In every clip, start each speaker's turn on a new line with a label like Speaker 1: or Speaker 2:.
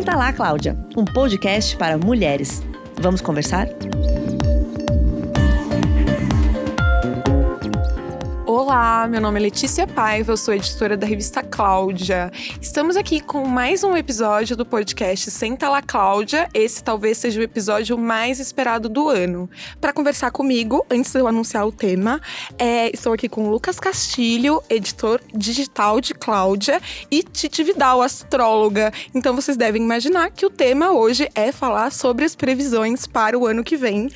Speaker 1: Senta lá, Cláudia, um podcast para mulheres. Vamos conversar?
Speaker 2: Olá, meu nome é Letícia Paiva, eu sou editora da revista Cláudia. Estamos aqui com mais um episódio do podcast Senta lá Cláudia. Esse talvez seja o episódio mais esperado do ano. Para conversar comigo, antes de eu anunciar o tema, é, estou aqui com Lucas Castilho, editor digital de Cláudia, e Titi Vidal, astróloga. Então vocês devem imaginar que o tema hoje é falar sobre as previsões para o ano que vem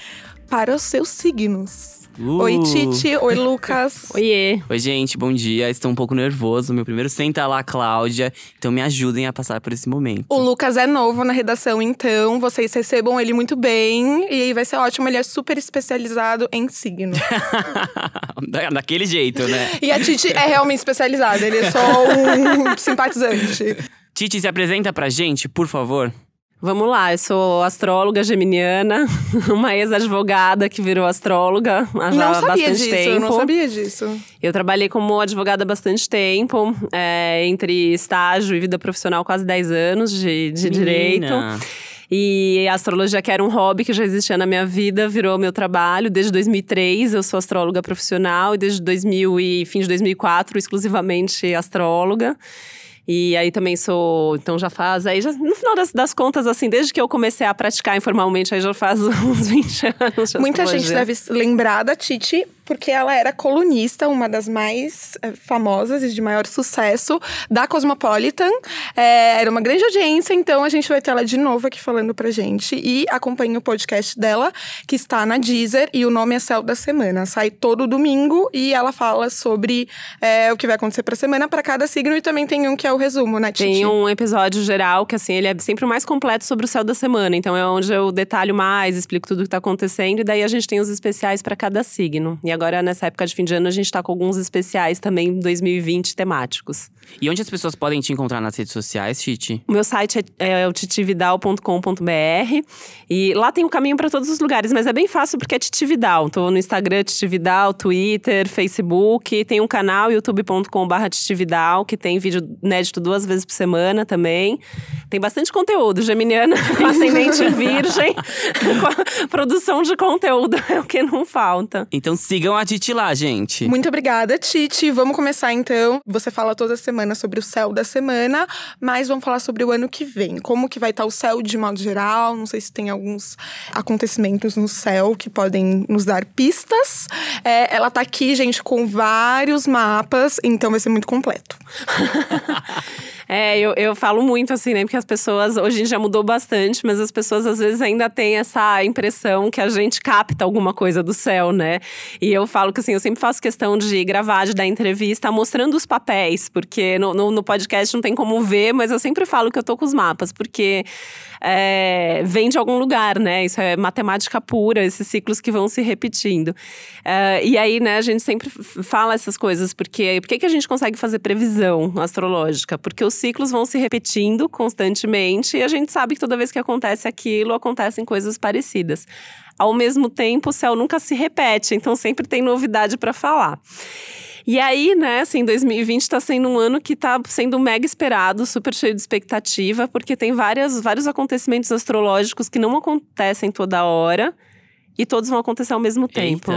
Speaker 2: para os seus signos.
Speaker 3: Uh.
Speaker 2: Oi, Titi. Oi, Lucas.
Speaker 4: Oiê.
Speaker 3: Oi, gente, bom dia. Estou um pouco nervoso. Meu primeiro senta lá, Cláudia. Então me ajudem a passar por esse momento.
Speaker 2: O Lucas é novo na redação, então vocês recebam ele muito bem. E vai ser ótimo, ele é super especializado em signo.
Speaker 3: Da- Daquele jeito, né?
Speaker 2: e a Titi é realmente especializada, ele é só um simpatizante.
Speaker 3: Titi, se apresenta pra gente, por favor.
Speaker 4: Vamos lá, eu sou astróloga geminiana, uma ex-advogada que virou astróloga há já
Speaker 2: não sabia
Speaker 4: bastante
Speaker 2: disso,
Speaker 4: tempo.
Speaker 2: eu não sabia disso.
Speaker 4: Eu trabalhei como advogada há bastante tempo, é, entre estágio e vida profissional, quase 10 anos de, de direito. E a astrologia, que era um hobby que já existia na minha vida, virou meu trabalho. Desde 2003 eu sou astróloga profissional e desde 2000 e fim de 2004 exclusivamente astróloga. E aí também sou, então já faz, aí já, no final das, das contas, assim, desde que eu comecei a praticar informalmente, aí já faz uns 20 anos.
Speaker 2: Muita gente deve lembrar da Titi porque ela era colunista, uma das mais eh, famosas e de maior sucesso da Cosmopolitan. É, era uma grande audiência, então a gente vai ter ela de novo aqui falando pra gente. E acompanhe o podcast dela, que está na Deezer, e o nome é Céu da Semana. Sai todo domingo e ela fala sobre é, o que vai acontecer pra semana pra cada signo. E também tem um que é o resumo, né, Titi?
Speaker 4: Tem um episódio geral que, assim, ele é sempre o mais completo sobre o céu da semana. Então, é onde eu detalho mais, explico tudo o que tá acontecendo. E daí a gente tem os especiais para cada signo. E agora, nessa época de fim de ano, a gente tá com alguns especiais também 2020 temáticos.
Speaker 3: E onde as pessoas podem te encontrar nas redes sociais, Titi?
Speaker 4: O meu site é, é o titividal.com.br e lá tem um caminho para todos os lugares, mas é bem fácil porque é Titividal. Tô no Instagram Titividal, Twitter, Facebook, tem um canal youtube.com/barra Titividal que tem vídeo inédito duas vezes por semana também. Tem bastante conteúdo, Geminiana, ascendente virgem, com a produção de conteúdo é o que não falta.
Speaker 3: Então sigam a Titi lá, gente.
Speaker 2: Muito obrigada, Titi. Vamos começar então. Você fala toda semana sobre o céu da semana, mas vamos falar sobre o ano que vem. Como que vai estar o céu de modo geral? Não sei se tem alguns acontecimentos no céu que podem nos dar pistas. É, ela tá aqui, gente, com vários mapas, então vai ser muito completo.
Speaker 4: É, eu, eu falo muito assim, né? Porque as pessoas, hoje em dia mudou bastante, mas as pessoas às vezes ainda têm essa impressão que a gente capta alguma coisa do céu, né? E eu falo que assim, eu sempre faço questão de gravar, de dar entrevista, mostrando os papéis, porque no, no, no podcast não tem como ver, mas eu sempre falo que eu tô com os mapas, porque é, vem de algum lugar, né? Isso é matemática pura, esses ciclos que vão se repetindo. É, e aí, né, a gente sempre fala essas coisas, porque por que a gente consegue fazer previsão astrológica? Porque os ciclos vão se repetindo constantemente e a gente sabe que toda vez que acontece aquilo, acontecem coisas parecidas. Ao mesmo tempo, o céu nunca se repete, então sempre tem novidade para falar. E aí, né, assim, 2020 tá sendo um ano que tá sendo mega esperado, super cheio de expectativa, porque tem várias, vários acontecimentos astrológicos que não acontecem toda hora e todos vão acontecer ao mesmo tempo.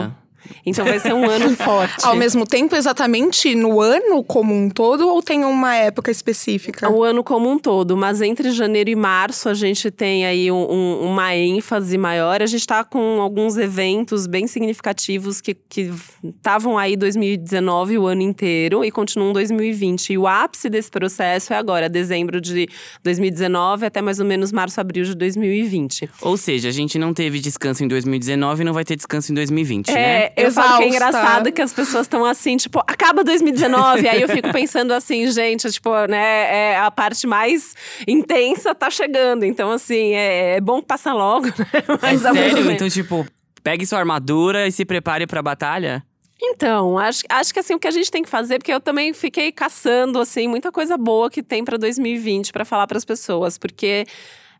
Speaker 4: Então vai ser um ano forte.
Speaker 2: Ao mesmo tempo, exatamente no ano como um todo, ou tem uma época específica?
Speaker 4: O ano como um todo, mas entre janeiro e março a gente tem aí um- um- uma ênfase maior. A gente está com alguns eventos bem significativos que estavam aí 2019 o ano inteiro e continuam 2020. E o ápice desse processo é agora, dezembro de 2019 até mais ou menos março, abril de 2020.
Speaker 3: Ou seja, a gente não teve descanso em 2019 e não vai ter descanso em 2020, né?
Speaker 4: É, eu falo que é
Speaker 2: Exausta.
Speaker 4: engraçado que as pessoas estão assim, tipo, acaba 2019. aí eu fico pensando assim, gente, tipo, né, é a parte mais intensa tá chegando. Então, assim, é, é bom que passa logo, né?
Speaker 3: É
Speaker 4: Mas mesmo
Speaker 3: sério? Então, tipo, pegue sua armadura e se prepare pra batalha?
Speaker 4: Então, acho, acho que assim, o que a gente tem que fazer, porque eu também fiquei caçando, assim, muita coisa boa que tem para 2020 para falar para as pessoas, porque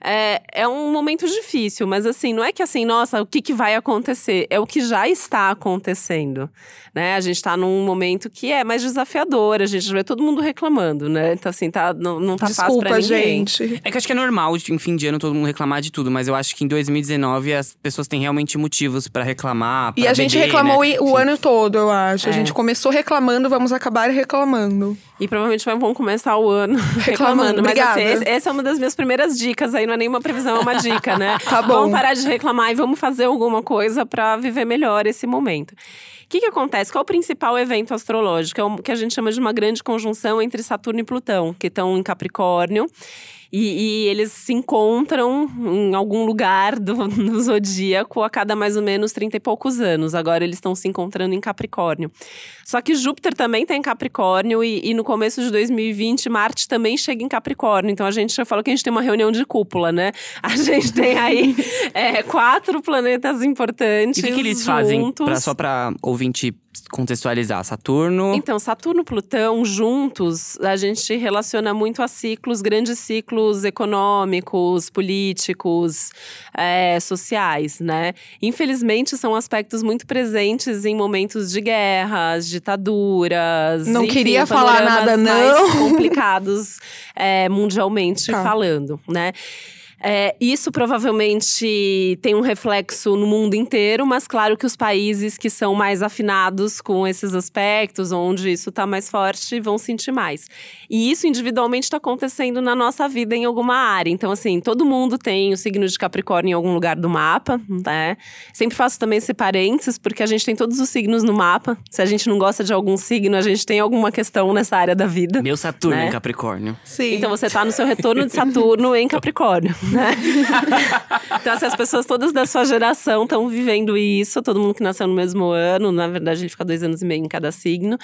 Speaker 4: é, é um momento difícil, mas assim, não é que assim, nossa, o que, que vai acontecer? É o que já está acontecendo, né? A gente está num momento que é mais desafiador, a gente vê todo mundo reclamando, né? Então assim, tá, não, não tá
Speaker 2: Desculpa,
Speaker 4: fácil pra ninguém.
Speaker 2: gente.
Speaker 3: É que acho que é normal, em fim de ano, todo mundo reclamar de tudo, mas eu acho que em 2019 as pessoas têm realmente motivos pra reclamar.
Speaker 2: E
Speaker 3: pra
Speaker 2: a gente
Speaker 3: beber,
Speaker 2: reclamou
Speaker 3: né?
Speaker 2: o
Speaker 3: Enfim.
Speaker 2: ano todo, eu acho. A
Speaker 4: É.
Speaker 2: gente começou reclamando, vamos acabar reclamando.
Speaker 4: E provavelmente vão começar o ano reclamando. Mas
Speaker 2: obrigada.
Speaker 4: assim, esse- essa é uma das minhas primeiras dicas aí, não é nenhuma previsão, é uma dica, né?
Speaker 2: Tá bom.
Speaker 4: Vamos parar de reclamar e vamos fazer alguma coisa pra viver melhor esse momento. O que, que acontece? Qual é o principal evento astrológico? É o que a gente chama de uma grande conjunção entre Saturno e Plutão, que estão em Capricórnio. E, e eles se encontram em algum lugar do, do zodíaco a cada mais ou menos 30 e poucos anos. Agora eles estão se encontrando em Capricórnio. Só que Júpiter também está em Capricórnio e, e no começo de 2020 Marte também chega em Capricórnio. Então a gente já falou que a gente tem uma reunião de cúpula, né? A gente tem aí é, quatro planetas importantes.
Speaker 3: E o que, que eles fazem
Speaker 4: juntos.
Speaker 3: pra, só pra ouvinte contextualizar? Saturno.
Speaker 4: Então, Saturno e Plutão juntos, a gente relaciona muito a ciclos, grandes ciclos econômicos, políticos, é, sociais, né? Infelizmente, são aspectos muito presentes em momentos de guerras, ditaduras.
Speaker 2: Não
Speaker 4: enfim,
Speaker 2: queria falar nada,
Speaker 4: mais
Speaker 2: não.
Speaker 4: complicados é, mundialmente
Speaker 2: Tá.
Speaker 4: falando, né? É, isso provavelmente tem um reflexo no mundo inteiro, mas claro que os países que são mais afinados com esses aspectos, onde isso está mais forte, vão sentir mais. E isso individualmente está acontecendo na nossa vida em alguma área. Então, assim, todo mundo tem o signo de Capricórnio em algum lugar do mapa, né? Sempre faço também esse parênteses, porque a gente tem todos os signos no mapa. Se a gente não gosta de algum signo, a gente tem alguma questão nessa área da vida.
Speaker 3: Meu Saturno
Speaker 4: Né?
Speaker 3: em Capricórnio.
Speaker 2: Sim.
Speaker 4: Então você tá no seu retorno de Saturno em Capricórnio, né? então, assim, as pessoas todas da sua geração estão vivendo isso, todo mundo que nasceu no mesmo ano, na verdade, ele fica dois anos e meio em cada signo.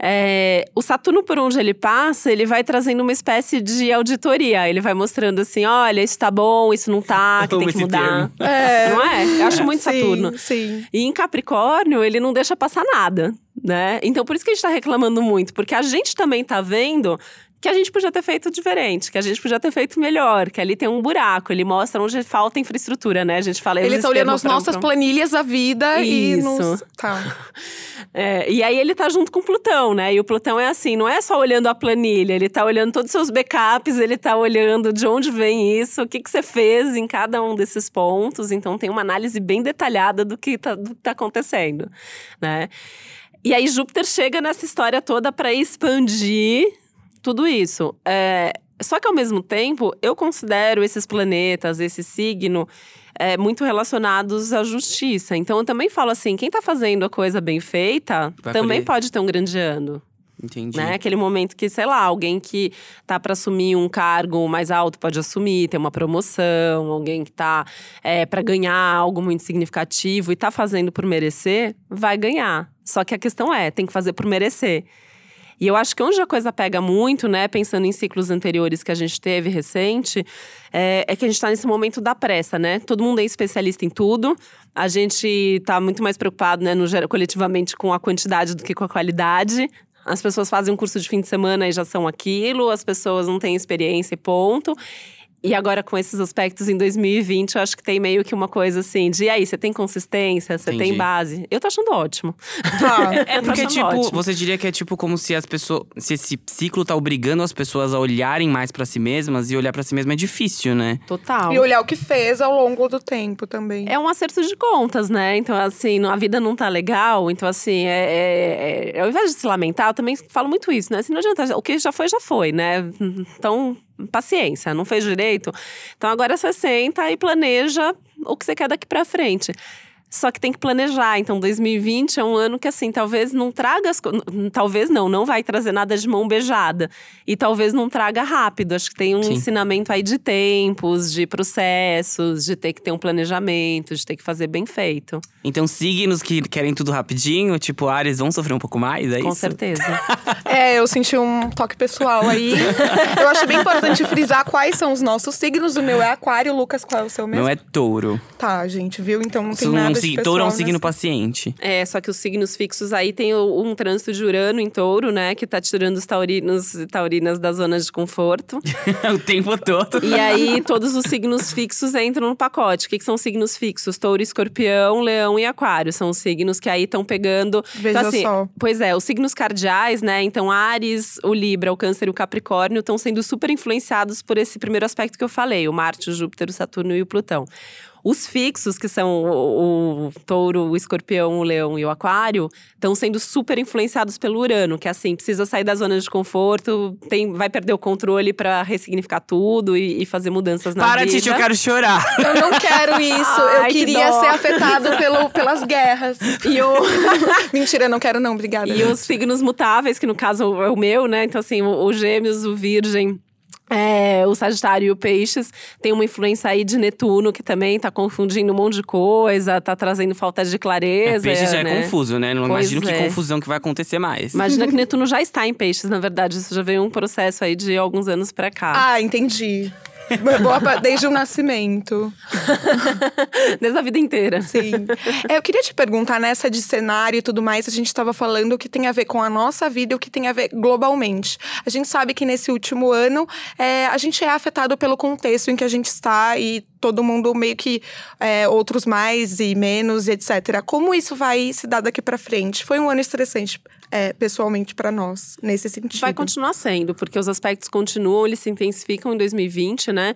Speaker 4: É, o Saturno, por onde ele passa, ele vai trazendo uma espécie de auditoria. Ele vai mostrando assim: olha, isso tá bom, isso não tá, que tem que mudar.
Speaker 2: É.
Speaker 4: Não é? Eu acho muito
Speaker 2: Sim,
Speaker 4: Saturno.
Speaker 2: Sim.
Speaker 4: E em Capricórnio, ele não deixa passar nada, né? Então por isso que a gente tá reclamando muito, porque a gente também tá vendo que a gente podia ter feito diferente, que a gente podia ter feito melhor, que ali tem um buraco, ele mostra onde falta infraestrutura, né? A gente fala
Speaker 2: Ele
Speaker 4: esse
Speaker 2: tá olhando as nossas planilhas da vida e
Speaker 4: Isso.
Speaker 2: nos. Tá.
Speaker 4: É, e aí ele tá junto com Plutão, né? E o Plutão é assim, não é só olhando a planilha, ele tá olhando todos os seus backups, ele tá olhando de onde vem isso, o que, que você fez em cada um desses pontos. Então tem uma análise bem detalhada do que tá, do que tá acontecendo, né? E aí Júpiter chega nessa história toda para expandir tudo isso. É, só que ao mesmo tempo, eu considero esses planetas, esse signo, é, muito relacionados à justiça. Então eu também falo assim: quem tá fazendo a coisa bem feita
Speaker 3: Vai
Speaker 4: também pode ter um grande ano.
Speaker 3: Entendi.
Speaker 4: Né? Aquele momento que, sei lá, alguém que tá para assumir um cargo mais alto pode assumir, ter uma promoção, alguém que tá é, para ganhar algo muito significativo e tá fazendo por merecer, vai ganhar. Só que a questão é, tem que fazer por merecer. E eu acho que onde a coisa pega muito, né, pensando em ciclos anteriores que a gente teve recente, é, é que a gente tá nesse momento da pressa, né? Todo mundo é especialista em tudo. A gente tá muito mais preocupado, né, no, coletivamente com a quantidade do que com a qualidade. As pessoas fazem um curso de fim de semana e já são aquilo, as pessoas não têm experiência e ponto. E agora, com esses aspectos em 2020, eu acho que tem meio que uma coisa assim: de e aí, você tem consistência, você tem base. Eu tô achando ótimo.
Speaker 2: Tá.
Speaker 4: É,
Speaker 3: Porque, tipo,
Speaker 4: ótimo.
Speaker 3: você diria que é tipo como se as pessoas. Se esse ciclo tá obrigando as pessoas a olharem mais pra si mesmas, e olhar pra si mesma é difícil, né?
Speaker 4: Total.
Speaker 2: E olhar o que fez ao longo do tempo também.
Speaker 4: É um acerto de contas, né? Então, assim, não- a vida não tá legal. Então, assim, é, é- é- ao invés de se lamentar, eu também falo muito isso, né? Assim, não adianta. O que já foi, já foi, né? Então, paciência, não fez direito. Então, agora você senta e planeja o que você quer daqui pra frente. Só que tem que planejar. Então, 2020 é um ano que, assim, talvez não traga as Talvez não, não vai trazer nada de mão beijada. E talvez não traga rápido. Acho que tem um
Speaker 3: Sim.
Speaker 4: ensinamento aí de tempos, de processos, de ter que ter um planejamento, de ter que fazer bem feito.
Speaker 3: Então, signos que querem tudo rapidinho, tipo Ares, vão sofrer um pouco mais, é
Speaker 4: Com
Speaker 3: isso?
Speaker 4: certeza.
Speaker 2: É, eu senti um toque pessoal aí. eu acho bem importante frisar quais são os nossos signos. O meu é aquário. Lucas, qual é o seu mesmo?
Speaker 3: Não é touro.
Speaker 2: Tá, gente, viu? Então não tem nada
Speaker 3: signo, touro é um signo paciente.
Speaker 4: É, só que os signos fixos aí tem um trânsito de Urano em touro, né? Que tá tirando os taurinos e taurinas da zona de conforto.
Speaker 3: o tempo todo.
Speaker 4: E aí, todos os signos fixos entram no pacote. O que, que são signos fixos? Touro, escorpião, leão e aquário. São os signos que aí estão pegando.
Speaker 2: Veja
Speaker 4: então, assim,
Speaker 2: só.
Speaker 4: Pois é, os signos cardeais, né? Então, Ares, o Libra, o Câncer e o Capricórnio estão sendo super influenciados por esse primeiro aspecto que eu falei: o Marte, o Júpiter, o Saturno e o Plutão. Os fixos, que são o, o touro, o escorpião, o leão e o aquário, estão sendo super influenciados pelo Urano, que é assim, precisa sair da zona de conforto, tem, vai perder o controle para ressignificar tudo e, e fazer mudanças na
Speaker 3: Para,
Speaker 4: vida.
Speaker 3: Titi, eu quero chorar.
Speaker 2: Eu não quero isso. eu
Speaker 4: Ai, que
Speaker 2: queria
Speaker 4: dó.
Speaker 2: ser afetado pelo, pelas guerras.
Speaker 4: E o,
Speaker 2: Mentira, não quero não, obrigada.
Speaker 4: E os signos mutáveis, que no caso é o meu, né? Então, assim, o, o Gêmeos, o Virgem. É, o Sagitário e o Peixes tem uma influência aí de Netuno, que também tá confundindo um monte de coisa, tá trazendo falta de
Speaker 3: É,
Speaker 4: clareza.
Speaker 3: peixe já é
Speaker 4: né?
Speaker 3: confuso, né? Não
Speaker 4: Pois
Speaker 3: imagino que
Speaker 4: é.
Speaker 3: confusão que vai acontecer mais.
Speaker 4: Imagina que Netuno já está em Peixes, na verdade. Isso já veio um processo aí de alguns anos pra cá.
Speaker 2: Ah, entendi. Desde o nascimento.
Speaker 4: Desde a vida inteira.
Speaker 2: Sim. É, eu queria te perguntar, nessa de cenário e tudo mais, a gente estava falando o que tem a ver com a nossa vida e o que tem a ver globalmente. A gente sabe que nesse último ano é, a gente é afetado pelo contexto em que a gente está e todo mundo meio que é, outros mais e menos e etc. Como isso vai se dar daqui para frente? Foi um ano estressante é, pessoalmente para nós nesse sentido.
Speaker 4: Vai continuar sendo, porque os aspectos continuam, eles se intensificam em 2020, né?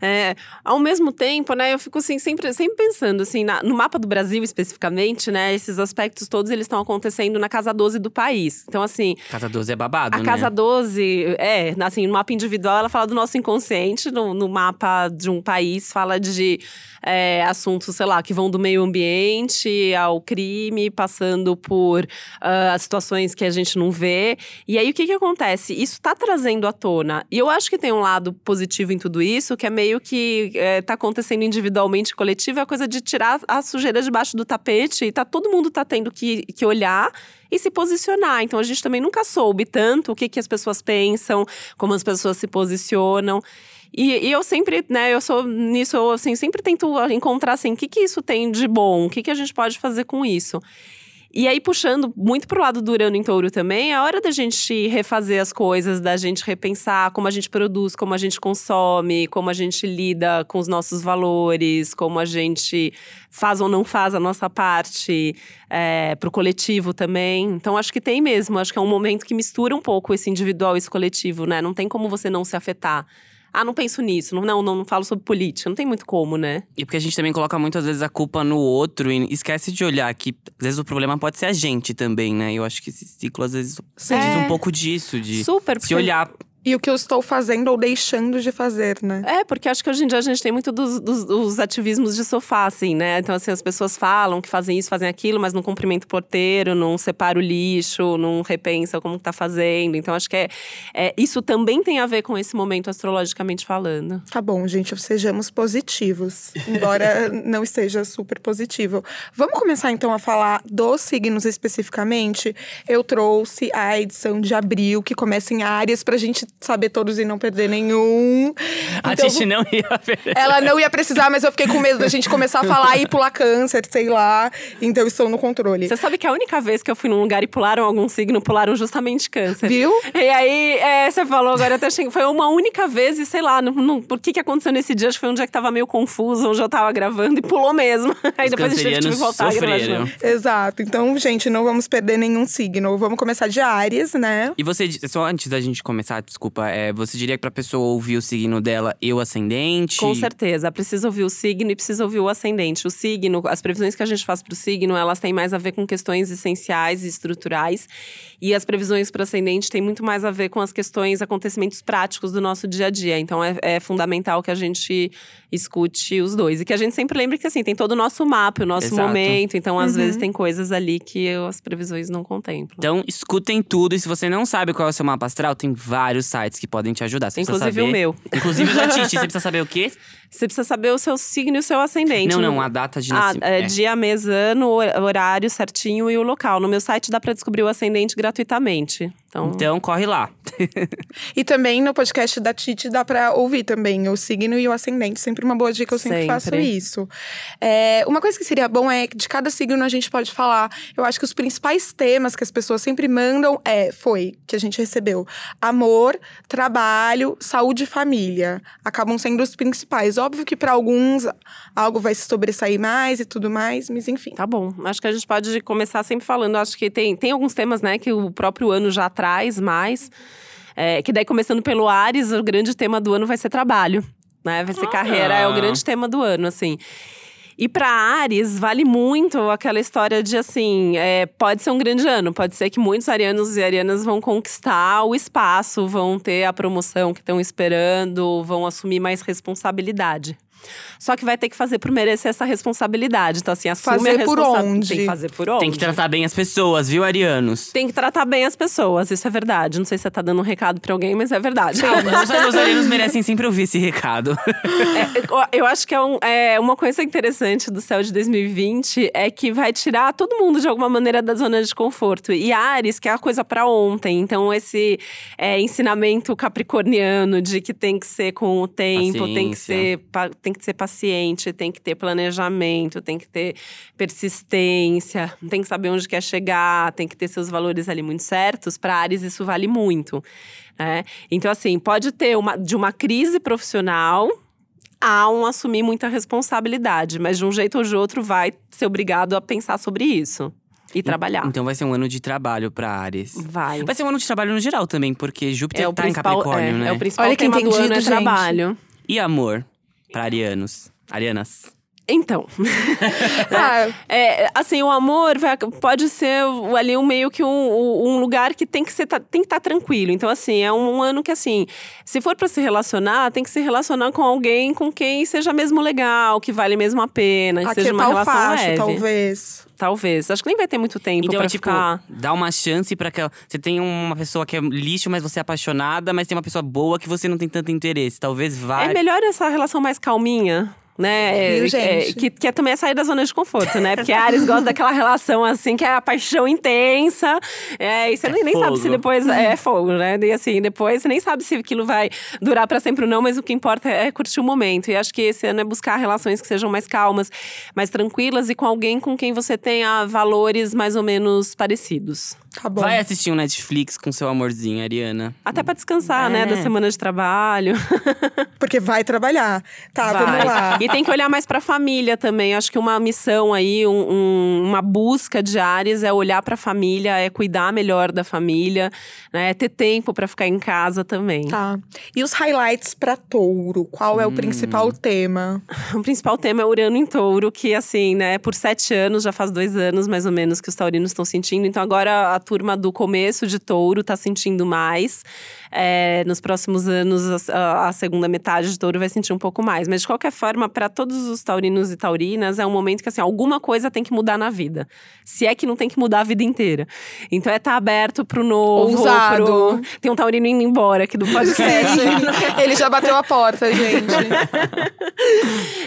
Speaker 4: É, ao mesmo tempo, né, eu fico assim, sempre, sempre pensando, assim, na- no mapa do Brasil especificamente, né? Esses aspectos todos, eles estão acontecendo na casa 12 do país. Então, assim,
Speaker 3: Casa 12 é babado,
Speaker 4: a
Speaker 3: né?
Speaker 4: casa 12, é, assim, no mapa individual, ela fala do nosso inconsciente, no, no mapa de um país, fala de é, assuntos, sei lá, que vão do meio ambiente ao crime, passando por ah, situações que a gente não vê. E aí, o que que acontece? Isso tá trazendo à tona. E eu acho que tem um lado positivo em tudo isso, que é meio que é, tá acontecendo individualmente, coletivo, é a coisa de tirar a sujeira debaixo do tapete. E tá, todo mundo tá tendo que, que olhar e se posicionar. Então a gente também nunca soube tanto o que, que as pessoas pensam, como as pessoas se posicionam. E, e eu sempre, né, eu sou nisso, eu assim, sempre tento encontrar assim, o que, que isso tem de bom, o que, que a gente pode fazer com isso. E aí, puxando muito pro lado do Urano em Touro também, é hora da gente refazer as coisas, da gente repensar como a gente produz, como a gente consome, como a gente lida com os nossos valores, como a gente faz ou não faz a nossa parte é, pro coletivo também. Então, acho que tem mesmo. Acho que é um momento que mistura um pouco esse individual e esse coletivo, né? Não tem como você não se afetar. Ah, não penso nisso. Não, não, não falo sobre política. Não tem muito como, né?
Speaker 3: E porque a gente também coloca muitas vezes a culpa no outro e esquece de olhar que às vezes o problema pode ser a gente também, né? Eu acho que esse ciclo às vezes diz
Speaker 4: É.
Speaker 3: um pouco disso, de
Speaker 4: Super.
Speaker 3: se olhar.
Speaker 2: E o que eu estou fazendo ou deixando de fazer, né?
Speaker 4: É, porque acho que hoje em dia a gente tem muito dos, dos- dos ativismos de sofá, assim, né? Então, assim, as pessoas falam que fazem isso, fazem aquilo, mas não cumprimenta o porteiro, não separa o lixo, não repensa como tá fazendo. Então, acho que é, é- isso também tem a ver com esse momento astrologicamente falando.
Speaker 2: Tá bom, gente, sejamos positivos, embora não esteja super positivo. Vamos começar então a falar dos signos especificamente. Eu trouxe a edição de abril, que começa em Áries, pra gente saber todos e não perder nenhum.
Speaker 3: A
Speaker 2: Então,
Speaker 3: Titi não ia ver.
Speaker 2: Ela não ia precisar, mas eu fiquei com medo da gente começar a falar e pular câncer, sei lá. Então estou no controle.
Speaker 4: Você sabe que a única vez que eu fui num lugar e pularam algum signo, pularam justamente câncer.
Speaker 2: Viu?
Speaker 4: E aí, é, você falou agora, eu até achei que foi uma única vez e sei lá, não, não- por que que aconteceu nesse dia? Acho que foi um dia que tava meio confuso, onde eu tava gravando e pulou mesmo. Aí
Speaker 3: Os
Speaker 4: depois a gente teve que voltar a
Speaker 3: sofreram.
Speaker 4: novo.
Speaker 2: Exato. Então, gente, não vamos perder nenhum signo. Vamos começar de Áries, né?
Speaker 3: E você, só antes da gente começar, desculpa, é, você diria que pra pessoa ouvir o signo dela e o ascendente?
Speaker 4: Com certeza, precisa ouvir o signo e precisa ouvir o ascendente. O signo, as previsões que a gente faz para o signo, elas têm mais a ver com questões essenciais e estruturais. E as previsões para o ascendente têm muito mais a ver com as questões, acontecimentos práticos do nosso dia a dia. Então é, é fundamental que a gente escute os dois. E que a gente sempre lembre que assim, tem todo o nosso mapa, o nosso
Speaker 3: Exato.
Speaker 4: momento. Então, às
Speaker 2: Uhum.
Speaker 4: vezes, tem coisas ali que as previsões não contemplam.
Speaker 3: Então, escutem tudo. E se você não sabe qual é o seu mapa astral, tem vários sites que podem te ajudar. Você
Speaker 4: Inclusive o
Speaker 3: saber-
Speaker 4: meu.
Speaker 3: Inclusive o da Titi. Você precisa saber o quê?
Speaker 4: Você precisa saber o seu signo e o seu ascendente.
Speaker 3: Não, não, a data de
Speaker 4: Ah,
Speaker 3: nascimento.
Speaker 4: é,
Speaker 3: é.
Speaker 4: dia, mês, ano, hor- horário certinho e o local. No meu site dá pra descobrir o ascendente gratuitamente. Então,
Speaker 3: Então corre lá.
Speaker 2: E também no podcast da Titi dá pra ouvir também o signo e o ascendente. Sempre uma boa dica, eu sempre,
Speaker 4: Sempre.
Speaker 2: faço isso. É, uma coisa que seria bom é que de cada signo a gente pode falar. Eu acho que os principais temas que as pessoas sempre mandam é, foi, que a gente recebeu: amor, trabalho, saúde e família. Acabam sendo os principais. Óbvio que pra alguns algo vai se sobressair mais e tudo mais, mas enfim.
Speaker 4: Tá bom. Acho que a gente pode começar sempre falando. Acho que tem, tem alguns temas, né, que o próprio ano já traz mais. É, que daí, começando pelo Ares, o grande tema do ano vai ser trabalho. Né? Vai ser carreira, é o grande tema do ano, assim. E para Ares, vale muito aquela história de assim: é, pode ser um grande ano, pode ser que muitos arianos e arianas vão conquistar o espaço, vão ter a promoção que estão esperando, vão assumir mais responsabilidade. Só que vai ter que fazer por merecer essa responsabilidade. Então, assim, assume
Speaker 2: Fazer
Speaker 4: a
Speaker 2: por
Speaker 4: responsabilidade.
Speaker 2: onde?
Speaker 4: Tem que fazer por onde?
Speaker 3: Tem que tratar bem as pessoas, viu, arianos?
Speaker 4: Tem que tratar bem as pessoas, isso é verdade. Não sei se você tá dando um recado pra alguém, mas é verdade.
Speaker 3: Os, os arianos merecem sempre ouvir esse recado.
Speaker 4: É, eu acho que é, um- é uma coisa interessante do céu de 2020 é que vai tirar todo mundo de alguma maneira da zona de conforto. E Ares, que é a coisa pra ontem. Então, esse é, ensinamento capricorniano de que tem que ser com o tempo, tem que,
Speaker 3: Paciência.
Speaker 4: ser, pa- tem que ser paciente, tem que ter planejamento, tem que ter persistência, tem que saber onde quer chegar, tem que ter seus valores ali muito certos. Para Ares, isso vale muito. né? Então, assim, pode ter uma, de uma crise profissional a um assumir muita responsabilidade, mas de um jeito ou de outro vai ser obrigado a pensar sobre isso e trabalhar.
Speaker 3: Então vai ser um ano de trabalho pra Ares.
Speaker 4: Vai.
Speaker 3: Vai ser um ano de trabalho no geral também, porque Júpiter
Speaker 4: É o
Speaker 3: tá em Capricórnio,
Speaker 4: é,
Speaker 3: né?
Speaker 4: é o principal
Speaker 2: Olha que
Speaker 4: tema do ano é
Speaker 2: gente.
Speaker 4: trabalho.
Speaker 3: E amor pra arianos. Arianas.
Speaker 4: Então,
Speaker 2: Ah,
Speaker 4: É, assim, o amor vai- pode ser ali um meio que um, um lugar que tem que ser, tá- tem que estar tranquilo. Então, assim, é um ano que, assim, se for para se relacionar, tem que se relacionar com alguém com quem seja mesmo legal, que vale mesmo a pena, que
Speaker 2: aqui
Speaker 4: seja
Speaker 2: é
Speaker 4: uma
Speaker 2: tal
Speaker 4: relação
Speaker 2: faixa,
Speaker 4: leve.
Speaker 2: talvez.
Speaker 4: Talvez. Acho que nem vai ter muito tempo
Speaker 3: Então
Speaker 4: pra
Speaker 3: é tipo,
Speaker 4: ficar.
Speaker 3: dá uma chance pra que você tem uma pessoa que é lixo, mas você é apaixonada, mas tem uma pessoa boa que você não tem tanto interesse. Talvez vai.
Speaker 4: É melhor essa relação mais calminha. Né?
Speaker 2: Viu,
Speaker 4: É,
Speaker 2: gente?
Speaker 4: é, que, que é também é sair da zona de conforto, né? Porque a Ares gosta daquela relação assim, que é a paixão intensa. É, e você
Speaker 3: É
Speaker 4: nem, nem sabe se depois é fogo, né? E assim, depois você nem sabe se aquilo vai durar pra sempre ou não, mas o que importa é curtir o momento. E acho que esse ano é buscar relações que sejam mais calmas, mais tranquilas e com alguém com quem você tenha valores mais ou menos parecidos.
Speaker 2: Tá bom.
Speaker 3: Vai assistir um Netflix com seu amorzinho, Ariana.
Speaker 4: Até pra descansar, né?
Speaker 3: É.
Speaker 4: Da semana de trabalho.
Speaker 2: Porque vai trabalhar. Tá,
Speaker 4: Vai.
Speaker 2: vamos lá.
Speaker 4: E tem que olhar mais pra família também. Acho que uma missão aí, um- um- uma busca de Ares é olhar pra família, é cuidar melhor da família, né? É ter tempo pra ficar em casa também.
Speaker 2: Tá. E os highlights pra touro? Qual é o principal tema?
Speaker 4: O principal tema é Urano em Touro, que assim, né, por sete anos, já faz dois anos mais ou menos que os taurinos estão sentindo. Então agora a turma do começo de Touro tá sentindo mais. É, nos próximos anos, a, a segunda metade de Touro vai sentir um pouco mais. Mas de qualquer forma, para todos os taurinos e taurinas, é um momento que assim, alguma coisa tem que mudar na vida. Se é que não tem que mudar a vida inteira. Então é estar aberto pro novo.
Speaker 2: Ousado.
Speaker 4: pro- Tem um taurino indo embora aqui do podcast.
Speaker 2: Ele já bateu a porta, gente.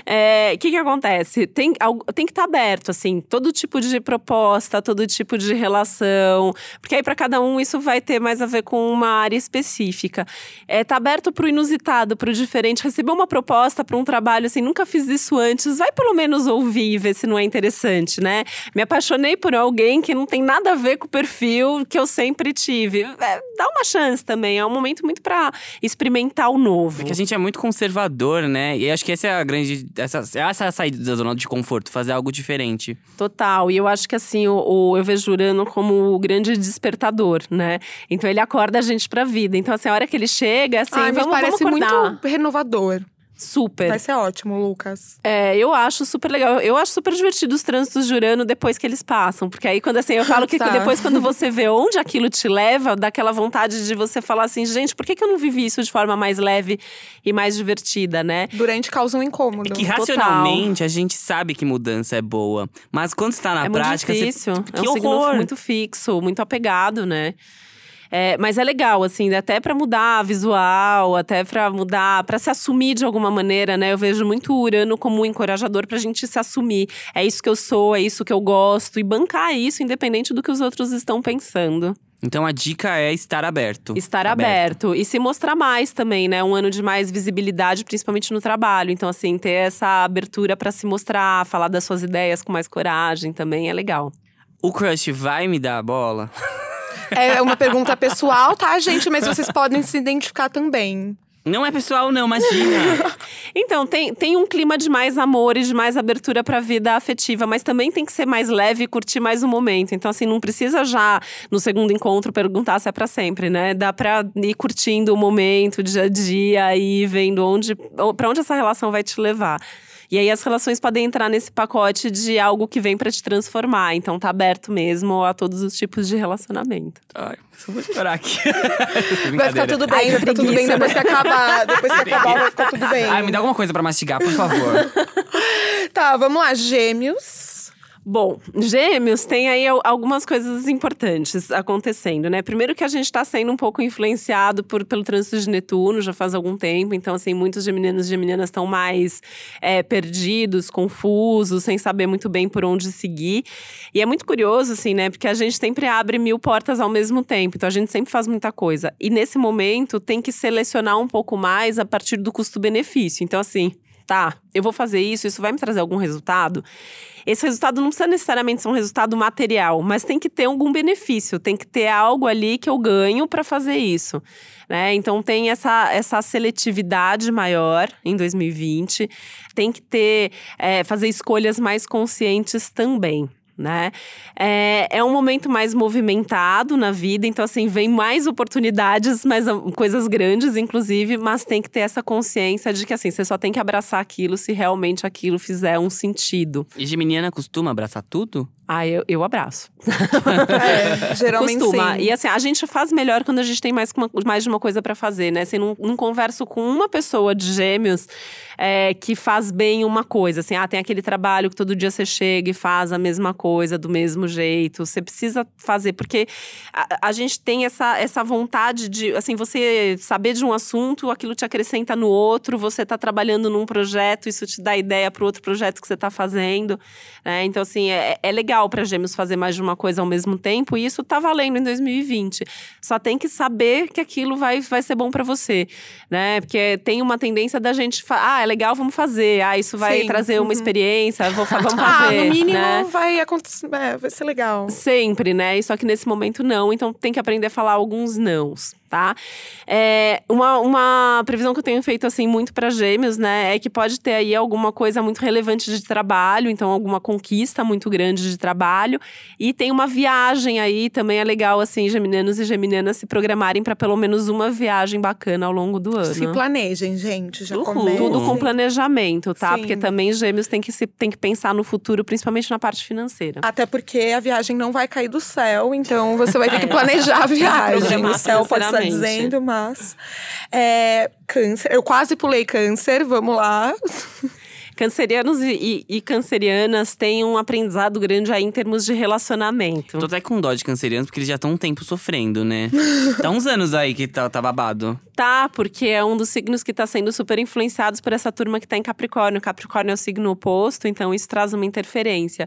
Speaker 4: É, O que que acontece? Tem, tem que estar aberto, assim, todo tipo de proposta, todo tipo de relação. Porque aí, para cada um, isso vai ter mais a ver com uma área específica. É, tá aberto pro inusitado, pro diferente. Receber uma proposta para um trabalho, assim, nunca fiz isso antes. Vai pelo menos ouvir e ver se não é interessante, né? Me apaixonei por alguém que não tem nada a ver com o perfil que eu sempre tive. É, dá uma chance também. É um momento muito para experimentar o novo.
Speaker 3: Porque a gente é muito conservador, né? E acho que essa é a grande. Essa, essa é a saída da zona de conforto, fazer algo diferente.
Speaker 4: Total. E eu acho que assim, o, o- eu vejo Urano como o grande despertador, né? Então ele acorda a gente pra vida. Então, assim, a hora que ele chega, assim,
Speaker 2: Ai,
Speaker 4: vamos,
Speaker 2: parece
Speaker 4: vamos acordar.
Speaker 2: muito renovador.
Speaker 4: Super.
Speaker 2: Vai ser ótimo, Lucas.
Speaker 4: É, eu acho super legal. Eu acho super divertido os trânsitos de Urano depois que eles passam. Porque aí, quando assim, eu falo que
Speaker 2: Tá.
Speaker 4: depois, quando você vê onde aquilo te leva, dá aquela vontade de você falar assim, gente, por que, que eu não vivi isso de forma mais leve e mais divertida, né?
Speaker 2: Durante causa um incômodo.
Speaker 3: Que
Speaker 4: Total.
Speaker 3: racionalmente a gente sabe que mudança é boa. Mas quando está na
Speaker 4: é
Speaker 3: prática.
Speaker 4: muito
Speaker 3: você-
Speaker 4: difícil.
Speaker 3: Que
Speaker 4: é um
Speaker 3: horror!
Speaker 4: signo muito fixo, muito apegado, né? É, mas é legal, assim, até para mudar visual, até para mudar, para se assumir de alguma maneira, né? Eu vejo muito o Urano como um encorajador pra gente se assumir. É isso que eu sou, é isso que eu gosto, e bancar isso, independente do que os outros estão pensando.
Speaker 3: Então a dica é estar aberto.
Speaker 4: Estar aberto. aberto. E se mostrar mais também, né? Um ano de mais visibilidade, principalmente no trabalho. Então, assim, ter essa abertura para se mostrar, falar das suas ideias com mais coragem também é legal.
Speaker 3: O crush vai me dar a bola?
Speaker 2: É uma pergunta pessoal, tá, gente? Mas vocês podem se identificar também.
Speaker 3: Não é pessoal, não, imagina.
Speaker 4: então, tem, tem um clima de mais amor e de mais abertura pra vida afetiva, mas também tem que ser mais leve e curtir mais o momento. Então, assim, não precisa já, no segundo encontro, perguntar se é pra sempre, né? Dá pra ir curtindo o momento, o dia a dia, e vendo onde, pra onde essa relação vai te levar. E aí as relações podem entrar nesse pacote de algo que vem para te transformar. Então tá aberto mesmo a todos os tipos de relacionamento.
Speaker 3: Ai, só vou chorar aqui.
Speaker 2: vai ficar tudo bem, Ai, vai ficar tudo bem depois que acabar. Depois que acabar, vai ficar tudo bem.
Speaker 3: Ai, me dá alguma coisa para mastigar, por favor.
Speaker 2: tá, vamos lá, gêmeos.
Speaker 4: Bom, Gêmeos tem aí algumas coisas importantes acontecendo, né? Primeiro que a gente está sendo um pouco influenciado por, pelo trânsito de Netuno já faz algum tempo, então assim muitos geminianos e geminianas estão mais é, perdidos, confusos, sem saber muito bem por onde seguir. E é muito curioso, assim, né? Porque a gente sempre abre mil portas ao mesmo tempo, então a gente sempre faz muita coisa. E nesse momento tem que selecionar um pouco mais a partir do custo-benefício. Então assim, tá, eu vou fazer isso, isso vai me trazer algum resultado. Esse resultado não precisa necessariamente ser um resultado material, mas tem que ter algum benefício, tem que ter algo ali que eu ganho para fazer isso. Né? Então tem essa, essa seletividade maior em 2020, tem que ter, é, fazer escolhas mais conscientes também né? É, é um momento mais movimentado na vida, então assim, vem mais oportunidades, mais coisas grandes, inclusive, mas tem que ter essa consciência de que assim, você só tem que abraçar aquilo se realmente aquilo fizer um sentido.
Speaker 3: E Geminiana costuma abraçar tudo?
Speaker 4: Ah, eu, eu abraço.
Speaker 2: É, geralmente
Speaker 4: Costuma.
Speaker 2: Sim.
Speaker 4: E assim, a gente faz melhor quando a gente tem mais, uma, mais de uma coisa para fazer, né? Assim, não, não converso com uma pessoa de gêmeos é, que faz bem uma coisa. Assim, ah, tem aquele trabalho que todo dia você chega e faz a mesma coisa, do mesmo jeito. Você precisa fazer, porque a, a gente tem essa, essa vontade de, assim, você saber de um assunto, aquilo te acrescenta no outro, você tá trabalhando num projeto, isso te dá ideia para outro projeto que você tá fazendo. Né? Então, assim, é, é legal para gêmeos fazer mais de uma coisa ao mesmo tempo, e isso tá valendo em 2020. Só tem que saber que aquilo vai, vai ser bom para você, né? Porque tem uma tendência da gente, ah, é legal, vamos fazer. Ah, isso vai Sim. trazer uma uhum. experiência, vou, vamos fazer.
Speaker 2: ah, no mínimo né? vai acontecer, é, vai ser legal.
Speaker 4: Sempre, né? Só que nesse momento não, então tem que aprender a falar alguns nãos tá? É, uma, uma previsão que eu tenho feito, assim, muito para gêmeos, né? É que pode ter aí alguma coisa muito relevante de trabalho, então alguma conquista muito grande de trabalho. E tem uma viagem aí, também é legal, assim, geminianos e geminianas se programarem para pelo menos uma viagem bacana ao longo do ano.
Speaker 2: Se planejem, gente, já
Speaker 4: Uhul. Tudo com planejamento, tá? Sim. Porque também gêmeos tem que, se, tem que pensar no futuro, principalmente na parte financeira.
Speaker 2: Até porque a viagem não vai cair do céu, então você vai ter que planejar a viagem. o céu pode estar dizendo, mas. É, câncer. Eu quase pulei câncer, vamos lá.
Speaker 4: Cancerianos e, e, e, cancerianas têm um aprendizado grande aí em termos de relacionamento.
Speaker 3: Tô até com dó de cancerianos, porque eles já estão um tempo sofrendo, né? tá uns anos aí que tá, tá babado.
Speaker 4: Tá, porque é um dos signos que tá sendo super influenciados por essa turma que tá em Capricórnio. Capricórnio é o signo oposto, então isso traz uma interferência.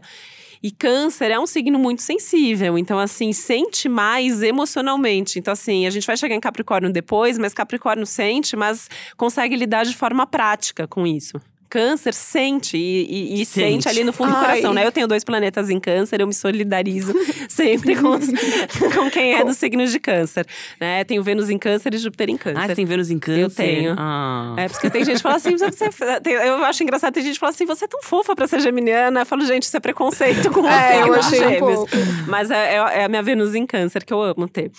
Speaker 4: E câncer é um signo muito sensível, então assim, sente mais emocionalmente. Então assim, a gente vai chegar em Capricórnio depois, mas Capricórnio sente, mas consegue lidar de forma prática com isso câncer sente e, e, sente. sente. ali no fundo Ai. do coração, né? Eu tenho dois planetas em câncer, eu me solidarizo sempre com, os, com quem é do signo de câncer, né? Tenho Vênus em câncer e Júpiter em câncer.
Speaker 3: Ah, você tem Vênus em câncer?
Speaker 4: Eu tenho.
Speaker 3: Ah.
Speaker 4: É, porque tem gente que fala assim, você, eu acho engraçado, tem gente que fala assim, você é tão fofa pra ser geminiana. Eu falo, gente, isso é preconceito com é,
Speaker 2: você, eu achei um pouco.
Speaker 4: Mas é, é, é, a minha Vênus em câncer, que eu amo ter.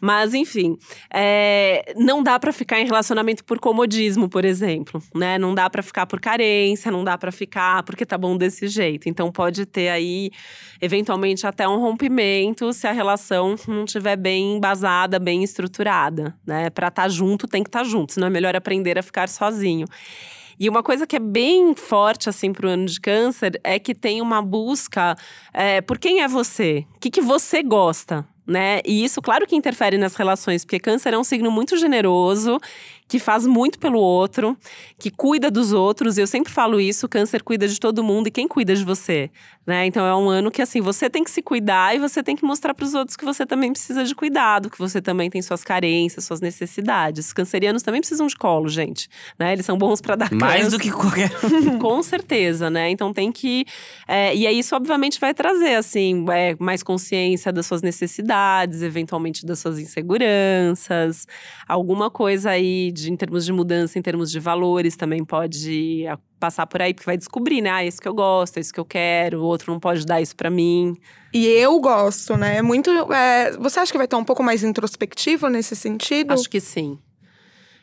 Speaker 4: Mas, enfim, é, não dá pra ficar em relacionamento por comodismo, por exemplo, né? Não dá pra ficar por carência, não dá para ficar porque tá bom desse jeito. Então pode ter aí eventualmente até um rompimento se a relação não estiver bem embasada, bem estruturada, né? Para estar tá junto tem que estar tá junto, senão é melhor aprender a ficar sozinho. E uma coisa que é bem forte, assim, pro ano de câncer é que tem uma busca é, por quem é você, o que, que você gosta, né? E isso, claro que interfere nas relações, porque câncer é um signo muito generoso, que faz muito pelo outro, que cuida dos outros. Eu sempre falo isso, câncer cuida de todo mundo e quem cuida de você, né? Então é um ano que assim, você tem que se cuidar e você tem que mostrar para os outros que você também precisa de cuidado, que você também tem suas carências, suas necessidades. Os cancerianos também precisam de colo, gente, né? Eles são bons para dar
Speaker 3: Mais
Speaker 4: câncer.
Speaker 3: do que qualquer.
Speaker 4: Com certeza, né? Então tem que. é, e aí isso, obviamente, vai trazer, assim, é, mais consciência das suas necessidades, eventualmente das suas inseguranças. Alguma coisa aí em termos de mudança, em termos de valores, também pode passar por aí, porque vai descobrir, né? Ah, isso que eu gosto, é isso que eu quero, o outro não pode dar isso pra mim.
Speaker 2: E eu gosto, né? É Muito. é, você acha que vai estar um pouco mais introspectivo nesse sentido?
Speaker 4: Acho que sim.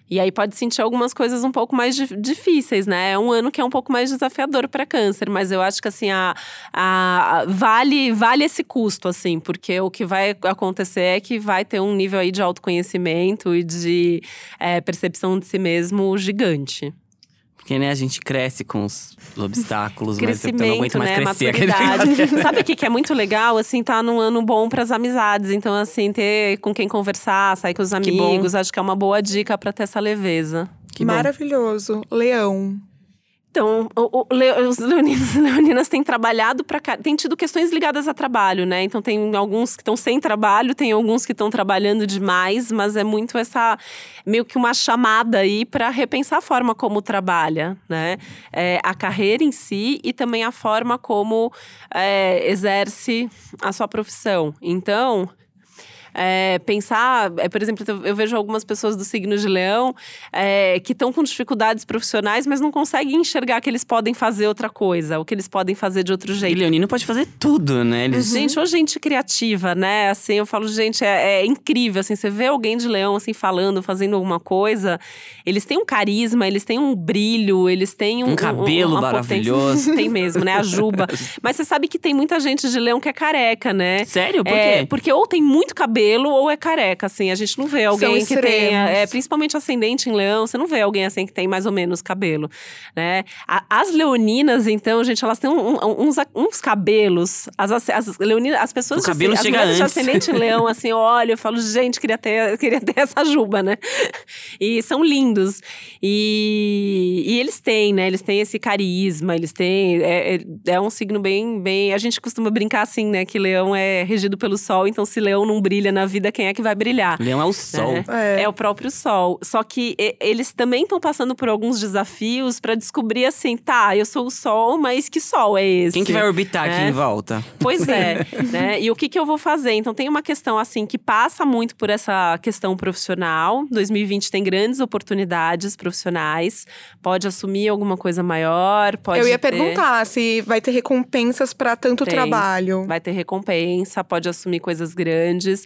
Speaker 4: E aí pode sentir algumas coisas um pouco mais dif- difíceis, né? É um ano que é um pouco mais desafiador para câncer, mas eu acho que assim a- a- vale vale esse custo assim, porque o que vai acontecer é que vai ter um nível aí de autoconhecimento e de é, percepção de si mesmo gigante.
Speaker 3: Porque, né, a gente cresce com os obstáculos, mas eu não
Speaker 4: Crescimento,
Speaker 3: aguento mais
Speaker 4: né?
Speaker 3: crescer.
Speaker 4: Maturidade. Sabe o que, que é muito legal? Assim, tá num ano bom pras amizades. Então, assim, ter com quem conversar, sair com os
Speaker 3: bom.
Speaker 4: amigos, acho que é uma boa dica pra ter essa leveza.
Speaker 3: Que bom.
Speaker 2: Maravilhoso. Leão.
Speaker 4: Então, o- o- le- os leoninos e leoninas têm trabalhado para têm tido questões ligadas a trabalho, né? Então tem alguns que estão sem trabalho, tem alguns que estão trabalhando demais, mas é muito essa meio que uma chamada aí para repensar a forma como trabalha, né? É, a carreira em si e também a forma como é, exerce a sua profissão. Então, é, pensar, é, por exemplo, eu vejo algumas pessoas do signo de leão é, que estão com dificuldades profissionais, mas não conseguem enxergar que eles podem fazer outra coisa, ou que eles podem fazer de outro
Speaker 3: E
Speaker 4: jeito.
Speaker 3: Leonino pode fazer tudo, né? Eles...
Speaker 4: Gente, ou gente criativa, né? Assim, eu falo, gente, é, é incrível. Assim, você vê alguém de leão, assim, falando, fazendo alguma coisa. Eles têm um carisma, eles têm um brilho, eles têm um.
Speaker 3: Um cabelo
Speaker 4: uma
Speaker 3: maravilhoso.
Speaker 4: Tem mesmo, né? A juba. Mas você sabe que tem muita gente de leão que é careca, né?
Speaker 3: Sério? Por
Speaker 4: É,
Speaker 3: quê?
Speaker 4: porque ou tem muito cabelo ou é careca, assim. A gente não vê alguém que tenha… É, principalmente ascendente em leão, você não vê alguém assim que tem mais ou menos cabelo, né? A- as leoninas, então, gente, elas têm um- um- uns, uns cabelos… As, as, as leoninas, as pessoas…
Speaker 3: O cabelo
Speaker 4: de, as
Speaker 3: chega
Speaker 4: mulheres de
Speaker 3: antes.
Speaker 4: ascendente em leão, assim, eu olho, eu falo, gente, queria ter, queria ter essa juba, né? E são lindos. E, e eles têm, né? Eles têm esse carisma, eles têm… É, é, é um signo bem, bem… A gente costuma brincar assim, né? Que leão é regido pelo sol, então se leão não brilha na vida, quem é que vai brilhar?
Speaker 3: Leão é o sol.
Speaker 4: né?
Speaker 2: É.
Speaker 4: É. o próprio sol. Só que e- eles também estão passando por alguns desafios para descobrir assim, tá, eu sou o sol, mas que sol é esse?
Speaker 3: Quem que vai orbitar aqui
Speaker 4: É.
Speaker 3: em volta?
Speaker 4: Pois é, né? E o que, que eu vou fazer? Então, tem uma questão, assim, que passa muito por essa questão profissional. 2020 tem grandes oportunidades profissionais. Pode assumir alguma coisa maior, pode
Speaker 2: eu ia
Speaker 4: ter-
Speaker 2: perguntar se vai ter recompensas para tanto
Speaker 4: Tem.
Speaker 2: trabalho.
Speaker 4: Vai ter recompensa, pode assumir coisas grandes.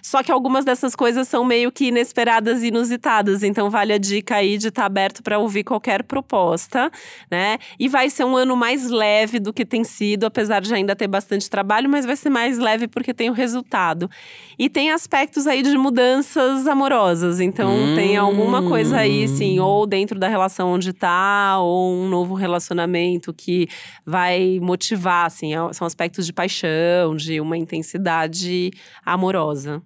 Speaker 4: Só que algumas dessas coisas são meio que inesperadas e inusitadas. Então, vale a dica aí de estar aberto para ouvir qualquer proposta, né? E vai ser um ano mais leve do que tem sido, apesar de ainda ter bastante trabalho, mas vai ser mais leve porque tem o resultado. E tem aspectos aí de mudanças amorosas. Então,
Speaker 3: Hum.
Speaker 4: tem alguma coisa aí, sim, ou dentro da relação onde tá, ou um novo relacionamento que vai motivar, assim, é- são aspectos de paixão, de uma intensidade amorosa.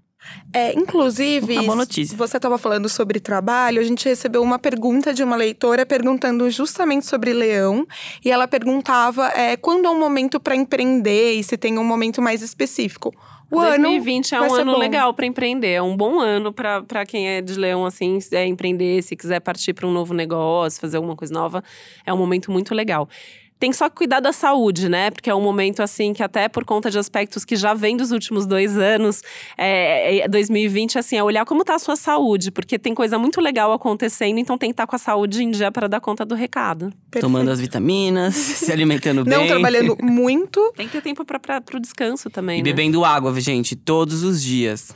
Speaker 2: É, inclusive,
Speaker 3: Uma boa notícia.
Speaker 2: você estava falando sobre trabalho, a gente recebeu uma pergunta de uma leitora perguntando justamente sobre leão. E ela perguntava é, quando é um momento para empreender e se tem um momento mais específico. O
Speaker 4: 2020 é
Speaker 2: ano
Speaker 4: um
Speaker 2: vai ser
Speaker 4: ano
Speaker 2: bom.
Speaker 4: legal para empreender, é um bom ano para quem é de leão, assim, se é empreender, se quiser partir para um novo negócio, fazer alguma coisa nova, é um momento muito legal. Tem só que cuidar da saúde, né? Porque é um momento, assim, que até por conta de aspectos que já vem dos últimos dois anos, é, é, 2020, assim, é olhar como tá a sua saúde. Porque tem coisa muito legal acontecendo, então tem que estar com a saúde em dia para dar conta do recado.
Speaker 2: Perfeito.
Speaker 3: Tomando as vitaminas, se alimentando bem.
Speaker 2: Não trabalhando muito,
Speaker 4: Tem que ter tempo para o descanso também,
Speaker 3: E
Speaker 4: né?
Speaker 3: bebendo água, gente, todos os dias.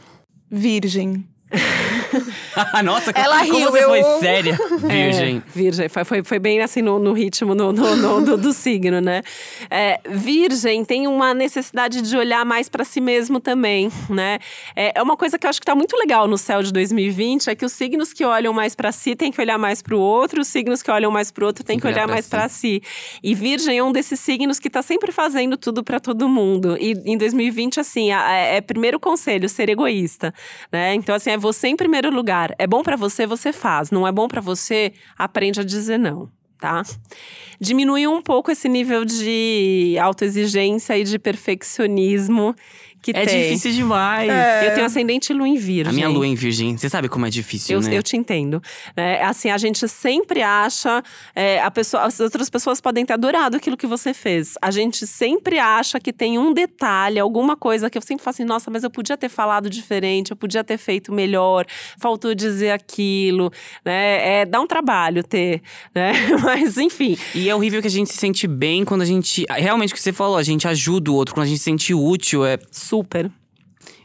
Speaker 2: virgem.
Speaker 3: Nossa,
Speaker 2: Ela
Speaker 3: como
Speaker 2: riu,
Speaker 3: você
Speaker 2: eu-
Speaker 3: foi séria, virgem.
Speaker 4: É, virgem, foi, foi, foi bem assim no, no ritmo no, no- no- do, do signo, né? É, virgem tem uma necessidade de olhar mais para si mesmo também, né? É, é uma coisa que eu acho que tá muito legal no céu de 2020, é que os signos que olham mais para si têm que olhar mais para o outro, os signos que olham mais para o outro têm que olhar mais
Speaker 3: si.
Speaker 4: para si. E virgem é um desses signos que tá sempre fazendo tudo para todo mundo. E em 2020, assim, a- é primeiro conselho, ser egoísta, né? Então, assim, é você em primeiro lugar. É bom para você, você faz. Não é bom para você, aprende a dizer não. Tá? Diminuir um pouco esse nível de autoexigência e de perfeccionismo que
Speaker 3: É
Speaker 4: tem.
Speaker 3: difícil demais.
Speaker 4: Eu tenho ascendente lua em virgem.
Speaker 3: A minha lua em virgem, você sabe como é difícil,
Speaker 4: Eu,
Speaker 3: né?
Speaker 4: eu te entendo. né? assim, a gente sempre acha. é, a pessoa, as outras pessoas podem ter adorado aquilo que você fez. A gente sempre acha que tem um detalhe, alguma coisa que eu sempre falo assim: nossa, mas eu podia ter falado diferente, eu podia ter feito melhor, faltou dizer aquilo. Né? É, dá um trabalho ter. Né? Mas, enfim.
Speaker 3: E é horrível que a gente se sente bem quando a gente. Realmente o que você falou, a gente ajuda o outro, quando a gente se sente útil. É...
Speaker 4: Super.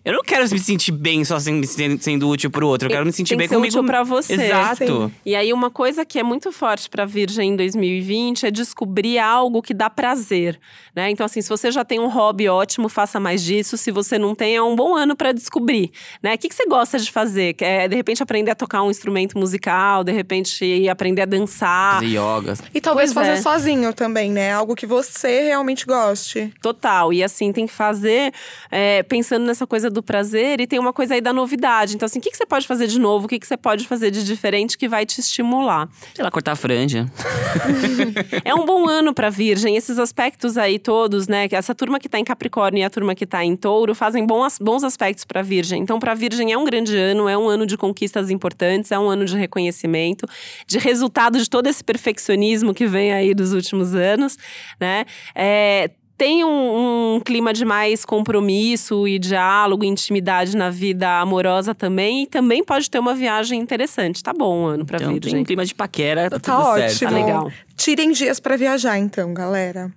Speaker 3: Eu não quero me sentir bem só sendo, sendo útil pro outro. Eu quero me sentir
Speaker 4: Tem
Speaker 3: bem
Speaker 4: que ser
Speaker 3: comigo.
Speaker 4: útil pra você.
Speaker 3: Exato.
Speaker 2: Sim.
Speaker 4: E aí, uma coisa que é muito forte para Virgem em 2020 é descobrir algo que dá prazer, né? Então, assim, se você já tem um hobby ótimo, faça mais disso. Se você não tem, é um bom ano para descobrir, né? O que, que você gosta de fazer? É, de repente, aprender a tocar um instrumento musical, de repente, aprender a dançar.
Speaker 3: Fazer yoga.
Speaker 2: E talvez
Speaker 4: Pois
Speaker 2: fazer
Speaker 4: é.
Speaker 2: sozinho também, né? Algo que você realmente goste.
Speaker 4: Total. E assim, tem que fazer é, pensando nessa coisa do prazer e tem uma coisa aí da novidade. Então, assim, o que, que você pode fazer de novo? O que, que você pode fazer de diferente que vai te estimular?
Speaker 3: Sei lá, cortar a franja.
Speaker 4: É um bom ano para Virgem. Esses aspectos aí todos, né? Essa turma que tá em Capricórnio e a turma que tá em Touro fazem bons, bons aspectos para Virgem. Então, para Virgem é um grande ano, é um ano de conquistas importantes, é um ano de reconhecimento, de resultado de todo esse perfeccionismo que vem aí dos últimos anos, né? É, tem um, um clima de mais compromisso e diálogo, intimidade na vida amorosa também. E também pode ter uma viagem interessante. Tá bom o ano pra
Speaker 3: Então, tem
Speaker 4: Virgem.
Speaker 3: um clima de paquera, tá,
Speaker 2: Tá
Speaker 3: tudo
Speaker 2: ótimo.
Speaker 3: certo.
Speaker 4: Tá legal.
Speaker 2: Tirem dias pra viajar, então, galera.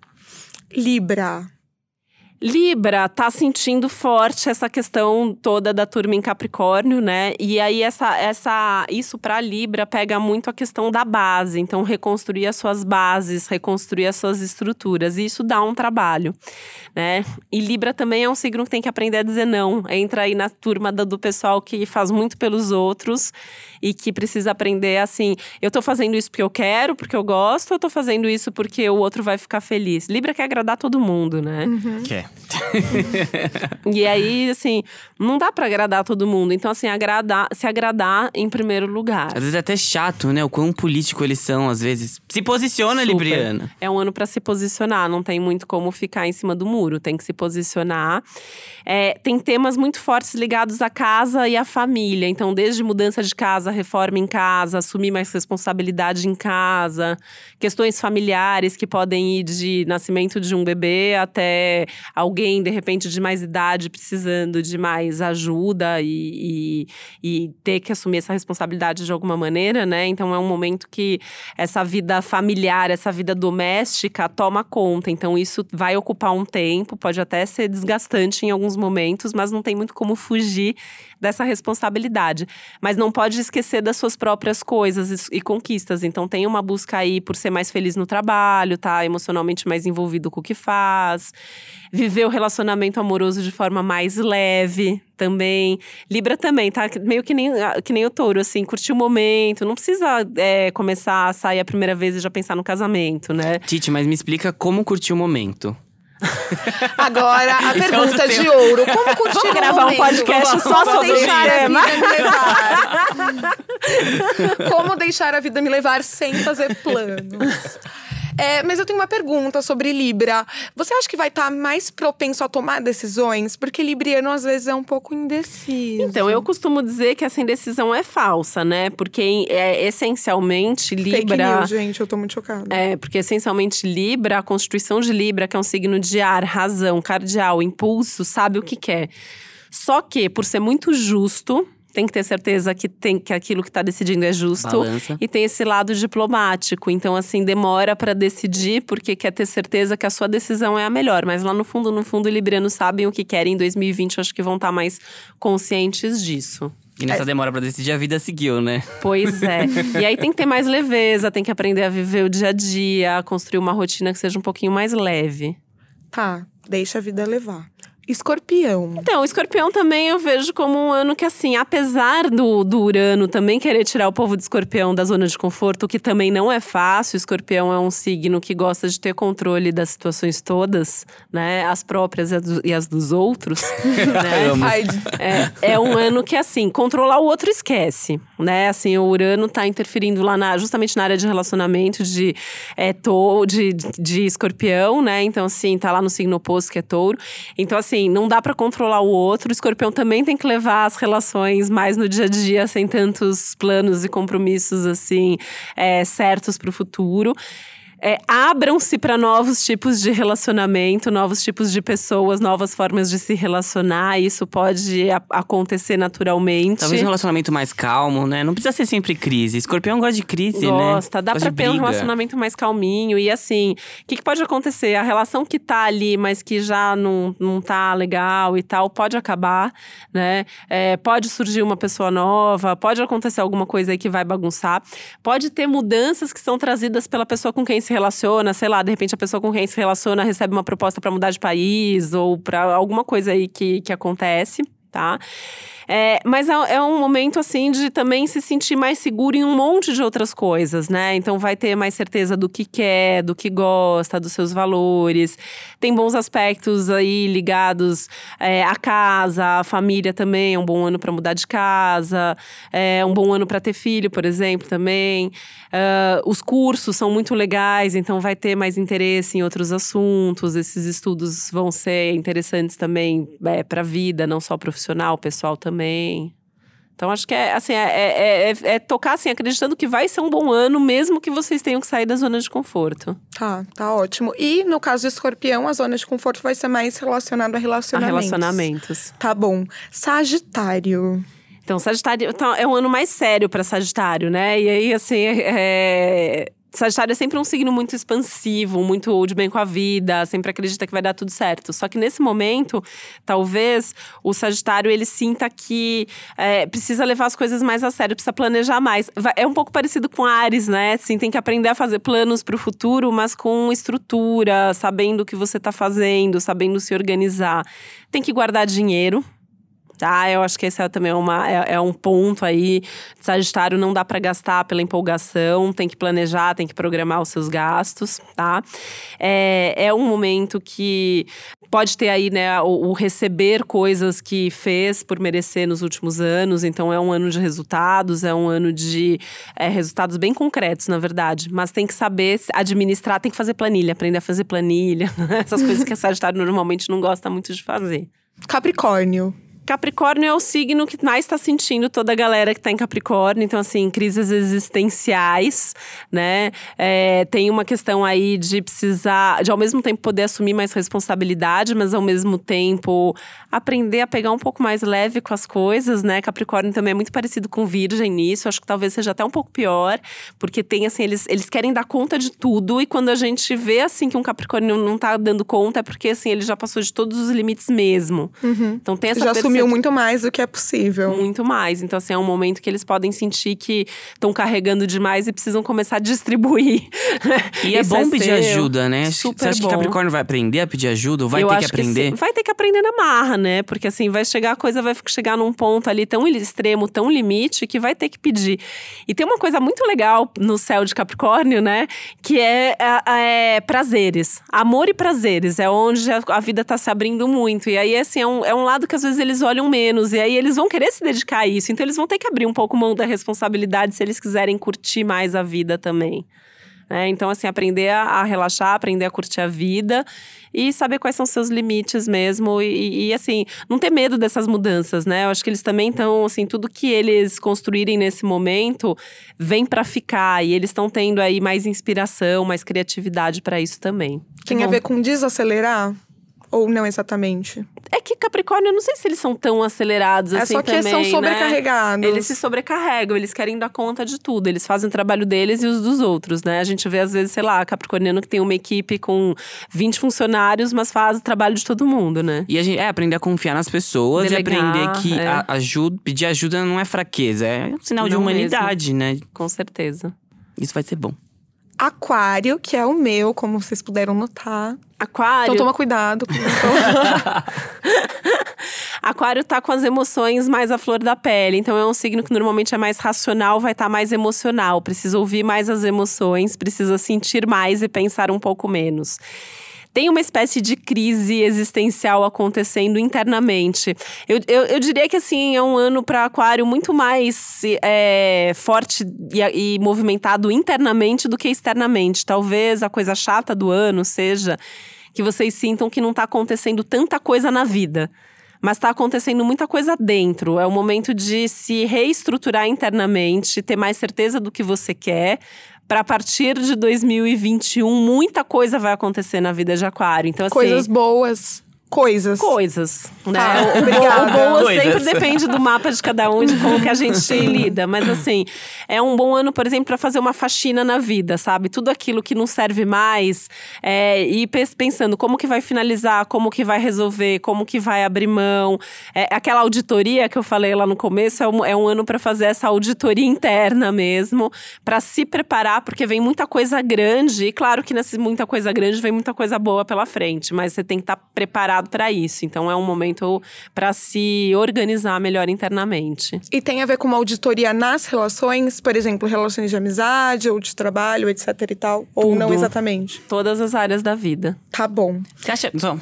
Speaker 2: Libra.
Speaker 4: Libra tá sentindo forte essa questão toda da turma em Capricórnio, né? E aí essa, essa isso para Libra pega muito a questão da base, então reconstruir as suas bases, reconstruir as suas estruturas, e isso dá um trabalho, né? E Libra também é um signo que tem que aprender a dizer não. Entra aí na turma do, do pessoal que faz muito pelos outros e que precisa aprender assim, eu tô fazendo isso porque eu quero, porque eu gosto, ou eu tô fazendo isso porque o outro vai ficar feliz. Libra quer agradar todo mundo, né?
Speaker 3: Quer.
Speaker 4: E aí, assim, não dá pra agradar todo mundo. Então, assim, agradar, se agradar em primeiro lugar.
Speaker 3: Às vezes é até chato, né? O quão político eles são, às vezes. Se posiciona,
Speaker 4: Super.
Speaker 3: Libriana.
Speaker 4: É um ano pra se posicionar, não tem muito como ficar em cima do muro, tem que se posicionar. É, tem temas muito fortes ligados à casa e à família. Então, desde mudança de casa, reforma em casa, assumir mais responsabilidade em casa, questões familiares que podem ir de nascimento de um bebê até alguém, de repente, de mais idade, precisando de mais ajuda e, e, e ter que assumir essa responsabilidade de alguma maneira, né? Então é um momento que essa vida familiar, essa vida doméstica toma conta. Então isso vai ocupar um tempo, pode até ser desgastante em alguns momentos, mas não tem muito como fugir dessa responsabilidade. Mas não pode esquecer das suas próprias coisas e, conquistas. Então tem uma busca aí por ser mais feliz no trabalho, tá emocionalmente mais envolvido com o que faz, viver o relacionamento amoroso de forma mais leve também. Libra também, tá? Meio que nem, que nem o touro, assim, curtir o momento. Não precisa é, começar a sair a primeira vez e já pensar no casamento, né?
Speaker 3: Titi, mas me explica como curtir o momento.
Speaker 2: Agora, a
Speaker 3: Esse é
Speaker 2: pergunta
Speaker 3: outro
Speaker 2: de ouro. Como curtir
Speaker 4: Vamos gravar um podcast só sobre
Speaker 2: deixar a vida me levar? Como deixar a vida me levar sem fazer planos? É, mas eu tenho uma pergunta sobre Libra. Você acha que vai estar mais propenso a tomar decisões? Porque Libriano às vezes é um pouco indeciso.
Speaker 4: Então, eu costumo dizer que essa indecisão é falsa, né? Porque é, essencialmente
Speaker 2: Fake
Speaker 4: Libra.
Speaker 2: news, gente, eu tô muito chocada.
Speaker 4: É, porque essencialmente Libra, a constituição de Libra, que é um signo de ar, razão, cardial, impulso, sabe o que quer. Só que, por ser muito justo, tem que ter certeza que, tem, que aquilo que tá decidindo é justo.
Speaker 3: Balança.
Speaker 4: E tem esse lado diplomático. Então, assim, demora para decidir, porque quer ter certeza que a sua decisão é a melhor. Mas lá no fundo, no fundo, librianos sabem o que querem. Em 2020, eu acho que vão estar mais conscientes disso.
Speaker 3: E nessa demora pra decidir, a vida seguiu, né?
Speaker 4: Pois é. e aí tem que ter mais leveza, tem que aprender a viver o dia a dia, a construir uma rotina que seja um pouquinho mais leve.
Speaker 2: Tá, deixa a vida levar. Escorpião.
Speaker 4: Então, o escorpião também eu vejo como um ano que, assim, apesar do, do Urano também querer tirar o povo de escorpião da zona de conforto, o que também não é fácil. O escorpião é um signo que gosta de ter controle das situações todas, né? As próprias e as dos outros. né?
Speaker 2: Ai,
Speaker 4: É, é um ano que, assim, controlar o outro esquece, né? Assim, o Urano tá interferindo lá na, justamente na área de relacionamento de, é, to, de, de escorpião, né? Então, assim, tá lá no signo oposto, que é touro. Então, assim, não dá pra controlar o outro. O escorpião também tem que levar as relações mais no dia a dia, sem tantos planos e compromissos, assim, é, certos pro futuro. É, Abram-se para novos tipos de relacionamento, novos tipos de pessoas, novas formas de se relacionar. Isso pode acontecer naturalmente.
Speaker 3: Talvez um relacionamento mais calmo, né? Não precisa ser sempre crise. Escorpião gosta de crise, né?
Speaker 4: Gosta, dá
Speaker 3: Gosta
Speaker 4: pra
Speaker 3: de
Speaker 4: ter um relacionamento mais calminho. E assim, o que, que pode acontecer? A relação que tá ali, mas que já não, não tá legal e tal, pode acabar, né? É, pode surgir uma pessoa nova, pode acontecer alguma coisa aí que vai bagunçar. Pode ter mudanças que são trazidas pela pessoa com quem se relaciona, sei lá, de repente a pessoa com quem se relaciona recebe uma proposta pra mudar de país ou pra alguma coisa aí que, que acontece, tá? É, mas é, é um momento, assim, de também se sentir mais seguro em um monte de outras coisas, né? Então vai ter mais certeza do que quer, do que gosta, dos seus valores. Tem bons aspectos aí ligados é, à casa, à família também. É um bom ano para mudar de casa. É um bom ano para ter filho, por exemplo, também. Ah, os cursos são muito legais, então vai ter mais interesse em outros assuntos. Esses estudos vão ser interessantes também é, para a vida, não só profissional, pessoal também. Então acho que é assim, é, é- é- é tocar assim, acreditando que vai ser um bom ano, mesmo que vocês tenham que sair da zona de conforto.
Speaker 2: Tá, tá ótimo. E no caso do escorpião, a zona de conforto vai ser mais relacionada a
Speaker 4: A
Speaker 2: relacionamentos.
Speaker 4: relacionamentos.
Speaker 2: Tá bom. Sagitário.
Speaker 4: Então, Sagitário então, é um ano mais sério para Sagitário, né? E aí, assim, é... Sagitário é sempre um signo muito expansivo, muito de bem com a vida, sempre acredita que vai dar tudo certo. Só que nesse momento, talvez o Sagitário ele sinta que é, precisa levar as coisas mais a sério, precisa planejar mais. É um pouco parecido com Ares, né? Assim, tem que aprender a fazer planos para o futuro, mas com estrutura, sabendo o que você está fazendo, sabendo se organizar. Tem que guardar dinheiro, Tá, eu acho que esse é também uma, é, é um ponto aí. Sagitário não dá para gastar pela empolgação, tem que planejar, tem que programar os seus gastos, tá? É, é um momento que pode ter aí, né, o, o receber coisas que fez por merecer nos últimos anos. Então, é um ano de resultados, é um ano de é, resultados bem concretos, na verdade. Mas tem que saber administrar, tem que fazer planilha, aprender a fazer planilha. Essas coisas que a Sagitário normalmente não gosta muito de fazer.
Speaker 2: Capricórnio.
Speaker 4: Capricórnio é o signo que mais está sentindo toda a galera que está em Capricórnio. Então, assim, crises existenciais, né? É, tem uma questão aí de precisar, de ao mesmo tempo poder assumir mais responsabilidade, mas ao mesmo tempo aprender a pegar um pouco mais leve com as coisas, né? Capricórnio também é muito parecido com Virgem nisso. Acho que talvez seja até um pouco pior, porque tem, assim, eles, eles querem dar conta de tudo. E quando a gente vê, assim, que um Capricórnio não tá dando conta, é porque, assim, ele já passou de todos os limites mesmo. Então, tem essa
Speaker 2: Já
Speaker 4: percepção-
Speaker 2: muito mais do que é possível.
Speaker 4: muito mais. Então, assim, é um momento que eles podem sentir que estão carregando demais e precisam começar a distribuir.
Speaker 3: E é bom pedir
Speaker 4: seu.
Speaker 3: ajuda, né?
Speaker 4: Super
Speaker 3: Você acha
Speaker 4: bom.
Speaker 3: que Capricórnio vai aprender a pedir ajuda? Ou vai
Speaker 4: Eu
Speaker 3: ter que aprender?
Speaker 4: sim. vai ter que aprender na marra, né? Porque assim, vai chegar a coisa, vai chegar num ponto ali tão extremo, tão limite, que vai ter que pedir. E tem uma coisa muito legal no céu de Capricórnio, né? Que é, é, é prazeres. Amor e prazeres. É onde a, a vida tá se abrindo muito. E aí, assim, é um, é um lado que às vezes eles olham menos. E aí eles vão querer se dedicar a isso. Então eles vão ter que abrir um pouco mão da responsabilidade se eles quiserem curtir mais a vida também. né? Então, assim, aprender a, relaxar, aprender a curtir a vida e saber quais são seus limites mesmo. E, e, e, assim, não ter medo dessas mudanças, né? Eu acho que eles também estão, assim, tudo que eles construírem nesse momento vem pra ficar. E eles estão tendo aí mais inspiração, mais criatividade pra isso também.
Speaker 2: Tem a ver com desacelerar? Ou não exatamente?
Speaker 4: É que Capricórnio, eu não sei se eles são tão acelerados
Speaker 2: É
Speaker 4: assim
Speaker 2: só que
Speaker 4: também,
Speaker 2: são
Speaker 4: né?
Speaker 2: sobrecarregados.
Speaker 4: Eles se sobrecarregam, eles querem dar conta de tudo. Eles fazem o trabalho deles e os dos outros, né? A gente vê, às vezes, sei lá, Capricorniano que tem uma equipe com 20 funcionários, mas faz o trabalho de todo mundo, né?
Speaker 3: E a gente é aprender a confiar nas pessoas
Speaker 4: Delegar,
Speaker 3: e aprender que
Speaker 4: é.
Speaker 3: a- ajuda, pedir ajuda não é fraqueza, é um sinal de
Speaker 4: Não
Speaker 3: humanidade, né?
Speaker 4: Com certeza.
Speaker 3: Isso vai ser bom.
Speaker 2: Aquário, que é o meu, como vocês puderam notar.
Speaker 4: Aquário.
Speaker 2: Então toma cuidado. com-
Speaker 4: Aquário tá com as emoções mais à flor da pele, então é um signo que normalmente é mais racional, vai estar mais emocional, precisa ouvir mais as emoções, precisa sentir mais e pensar um pouco menos. Tem uma espécie de crise existencial acontecendo internamente. Eu, eu, eu diria que assim é um ano para Aquário muito mais é, forte e, e movimentado internamente do que externamente. Talvez a coisa chata do ano seja que vocês sintam que não está acontecendo tanta coisa na vida mas está acontecendo muita coisa dentro. É o momento de se reestruturar internamente, ter mais certeza do que você quer. Para partir de 2021, muita coisa vai acontecer na vida de Aquário. Então, assim.
Speaker 2: Coisas boas. Coisas.
Speaker 4: Coisas, né?
Speaker 2: Tá,
Speaker 4: o, boa
Speaker 3: Coisas.
Speaker 4: sempre depende do mapa de cada um, de como que a gente lida. Mas assim, é um bom ano, por exemplo, para fazer uma faxina na vida, sabe? Tudo aquilo que não serve mais, é, e pensando como que vai finalizar, como que vai resolver, como que vai abrir mão. É, aquela auditoria que eu falei lá no começo é um, é um ano para fazer essa auditoria interna mesmo, para se preparar, porque vem muita coisa grande. E claro que nessa muita coisa grande vem muita coisa boa pela frente, mas você tem que estar preparado para isso. Então é um momento para se organizar melhor internamente.
Speaker 2: E tem a ver com uma auditoria nas relações, por exemplo, relações de amizade ou de trabalho, etc e tal. Ou não
Speaker 4: Tudo.
Speaker 2: exatamente.
Speaker 4: Todas as áreas da vida.
Speaker 2: Tá bom.
Speaker 3: Você acha, só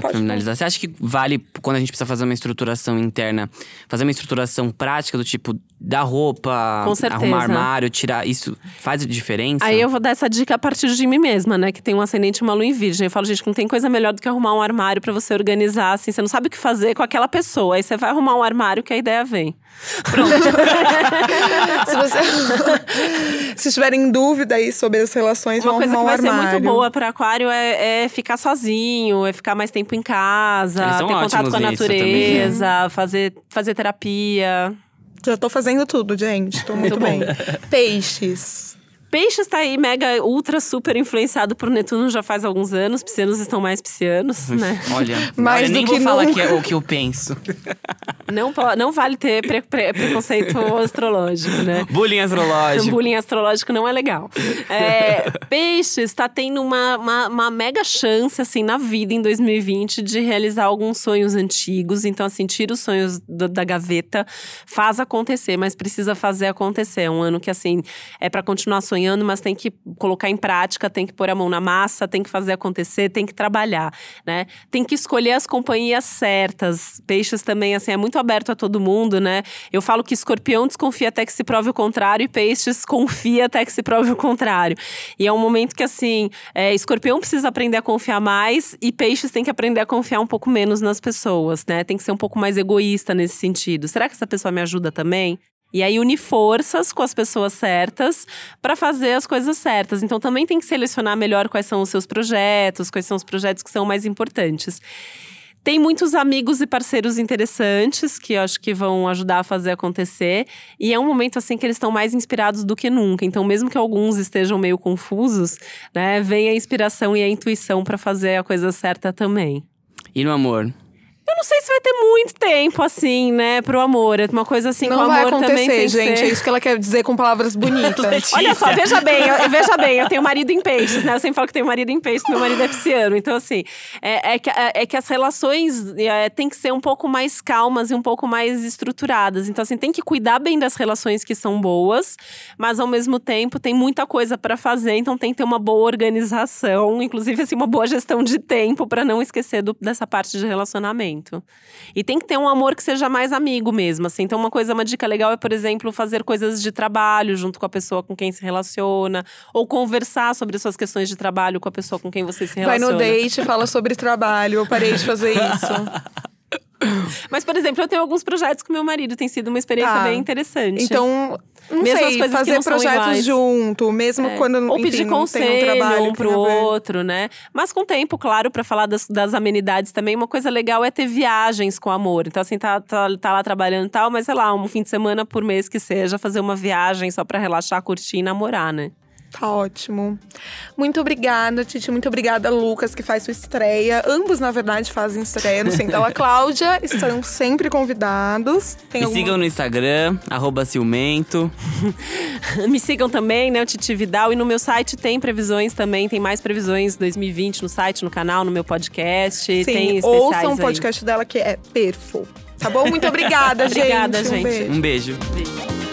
Speaker 2: Pode
Speaker 3: finalizar, você acha que vale, quando a gente precisa fazer uma estruturação interna, fazer uma estruturação prática do tipo, dar roupa, arrumar armário, tirar, isso faz diferença?
Speaker 4: Aí eu vou dar essa dica a partir de mim mesma, né? Que tem um ascendente e uma lua em virgem. Eu falo, gente, não tem coisa melhor do que arrumar um armário para você organizar, assim. Você não sabe o que fazer com aquela pessoa. Aí você vai arrumar um armário que a ideia vem.
Speaker 2: Se você se estiverem em dúvida aí sobre as relações,
Speaker 4: Uma
Speaker 2: vão
Speaker 4: coisa que
Speaker 2: arrumar
Speaker 4: vai
Speaker 2: um
Speaker 4: ser
Speaker 2: armário.
Speaker 4: muito boa para aquário é, é ficar sozinho, é ficar mais tempo em casa, ter contato com a
Speaker 3: nisso também.
Speaker 4: natureza, fazer, fazer terapia.
Speaker 2: Já tô fazendo tudo, gente. Tô muito,
Speaker 4: Muito
Speaker 2: bem. Peixes.
Speaker 4: Peixes tá aí mega, ultra, super influenciado por Netuno já faz alguns anos. Piscianos estão mais piscianos, né?
Speaker 3: Olha,
Speaker 2: Mais
Speaker 3: olha,
Speaker 2: do
Speaker 3: nem
Speaker 2: que
Speaker 3: vou falar que é o que eu penso.
Speaker 4: Não, não vale ter pre- pre- preconceito astrológico, né?
Speaker 3: Bullying astrológico.
Speaker 4: Bullying astrológico não é legal. É, peixes está tendo uma, uma, uma mega chance, assim, na vida em 2020 de realizar alguns sonhos antigos. Então, assim, tira os sonhos do- da gaveta, faz acontecer, mas precisa fazer acontecer. É um ano que, assim, é para continuar sonhando, mas tem que colocar em prática, tem que pôr a mão na massa, tem que fazer acontecer, tem que trabalhar, né? Tem que escolher as companhias certas. Peixes também, assim, é muito aberto a todo mundo, né? Eu falo que escorpião desconfia até que se prove o contrário e peixes confia até que se prove o contrário. E é um momento que, assim, é, escorpião precisa aprender a confiar mais e peixes tem que aprender a confiar um pouco menos nas pessoas, né? Tem que ser um pouco mais egoísta nesse sentido. Será que essa pessoa me ajuda também? E aí unir forças com as pessoas certas para fazer as coisas certas. Então também tem que selecionar melhor quais são os seus projetos, quais são os projetos que são mais importantes. Tem muitos amigos e parceiros interessantes que eu acho que vão ajudar a fazer acontecer. E é um momento assim que eles estão mais inspirados do que nunca. Então, mesmo que alguns estejam meio confusos, né, vem a inspiração e a intuição para fazer a coisa certa também.
Speaker 3: E no amor?
Speaker 4: Eu não sei se vai ter muito tempo assim, né, pro amor. É uma coisa assim o
Speaker 2: Não vai
Speaker 4: amor também tem
Speaker 2: gente.
Speaker 4: ser-
Speaker 2: É isso que ela quer dizer com palavras bonitas.
Speaker 4: Olha só, veja bem, eu, veja bem, eu tenho marido em peixes, né? Eu sempre falo que tenho marido em peixes, meu marido é pisciano. Então, assim, é, é que, é, é que as relações é, têm que ser um pouco mais calmas e um pouco mais estruturadas. Então, assim, tem que cuidar bem das relações que são boas, mas ao mesmo tempo tem muita coisa para fazer, então tem que ter uma boa organização, inclusive, assim, uma boa gestão de tempo para não esquecer do- dessa parte de relacionamento. E tem que ter um amor que seja mais amigo mesmo, assim. Então, uma coisa, uma dica legal é, por exemplo, fazer coisas de trabalho junto com a pessoa com quem se relaciona. Ou conversar sobre suas questões de trabalho com a pessoa com quem você se
Speaker 2: Vai
Speaker 4: relaciona.
Speaker 2: no date e fala sobre trabalho. Eu parei de fazer isso.
Speaker 4: Mas, por exemplo, eu tenho alguns projetos com meu marido, tem sido uma experiência
Speaker 2: Tá.
Speaker 4: bem interessante.
Speaker 2: Então, não
Speaker 4: Mesmo as
Speaker 2: sei,
Speaker 4: coisas que
Speaker 2: fazer
Speaker 4: não
Speaker 2: projetos junto, mesmo
Speaker 4: É.
Speaker 2: quando
Speaker 4: Ou
Speaker 2: enfim,
Speaker 4: pedir
Speaker 2: não
Speaker 4: conselho
Speaker 2: tem um trabalho
Speaker 4: um pro outro, né? Mas com tempo, claro, pra falar das, das amenidades também, uma coisa legal é ter viagens com amor. Então, assim, tá, tá, tá lá trabalhando e tal, mas sei lá, um fim de semana por mês que seja, fazer uma viagem só pra relaxar, curtir e namorar, né?
Speaker 2: Tá ótimo. Muito obrigada, Titi. Muito obrigada, Lucas, que faz sua estreia. Ambos, na verdade, fazem estreia no Sentala Cláudia. Estão sempre convidados. Tem
Speaker 3: Me
Speaker 2: alguma-
Speaker 3: sigam no Instagram, arroba ciumento.
Speaker 4: Me sigam também, né, o Titi Vidal. E no meu site tem previsões também, tem mais previsões 2020 no site, no canal, no meu podcast.
Speaker 2: Sim,
Speaker 4: tem especiais
Speaker 2: ouçam o
Speaker 4: aí.
Speaker 2: podcast dela, que é perfo. Tá bom? Muito obrigada, gente.
Speaker 4: Obrigada,
Speaker 2: Um
Speaker 4: gente.
Speaker 2: beijo.
Speaker 3: Um beijo.
Speaker 4: Beijo.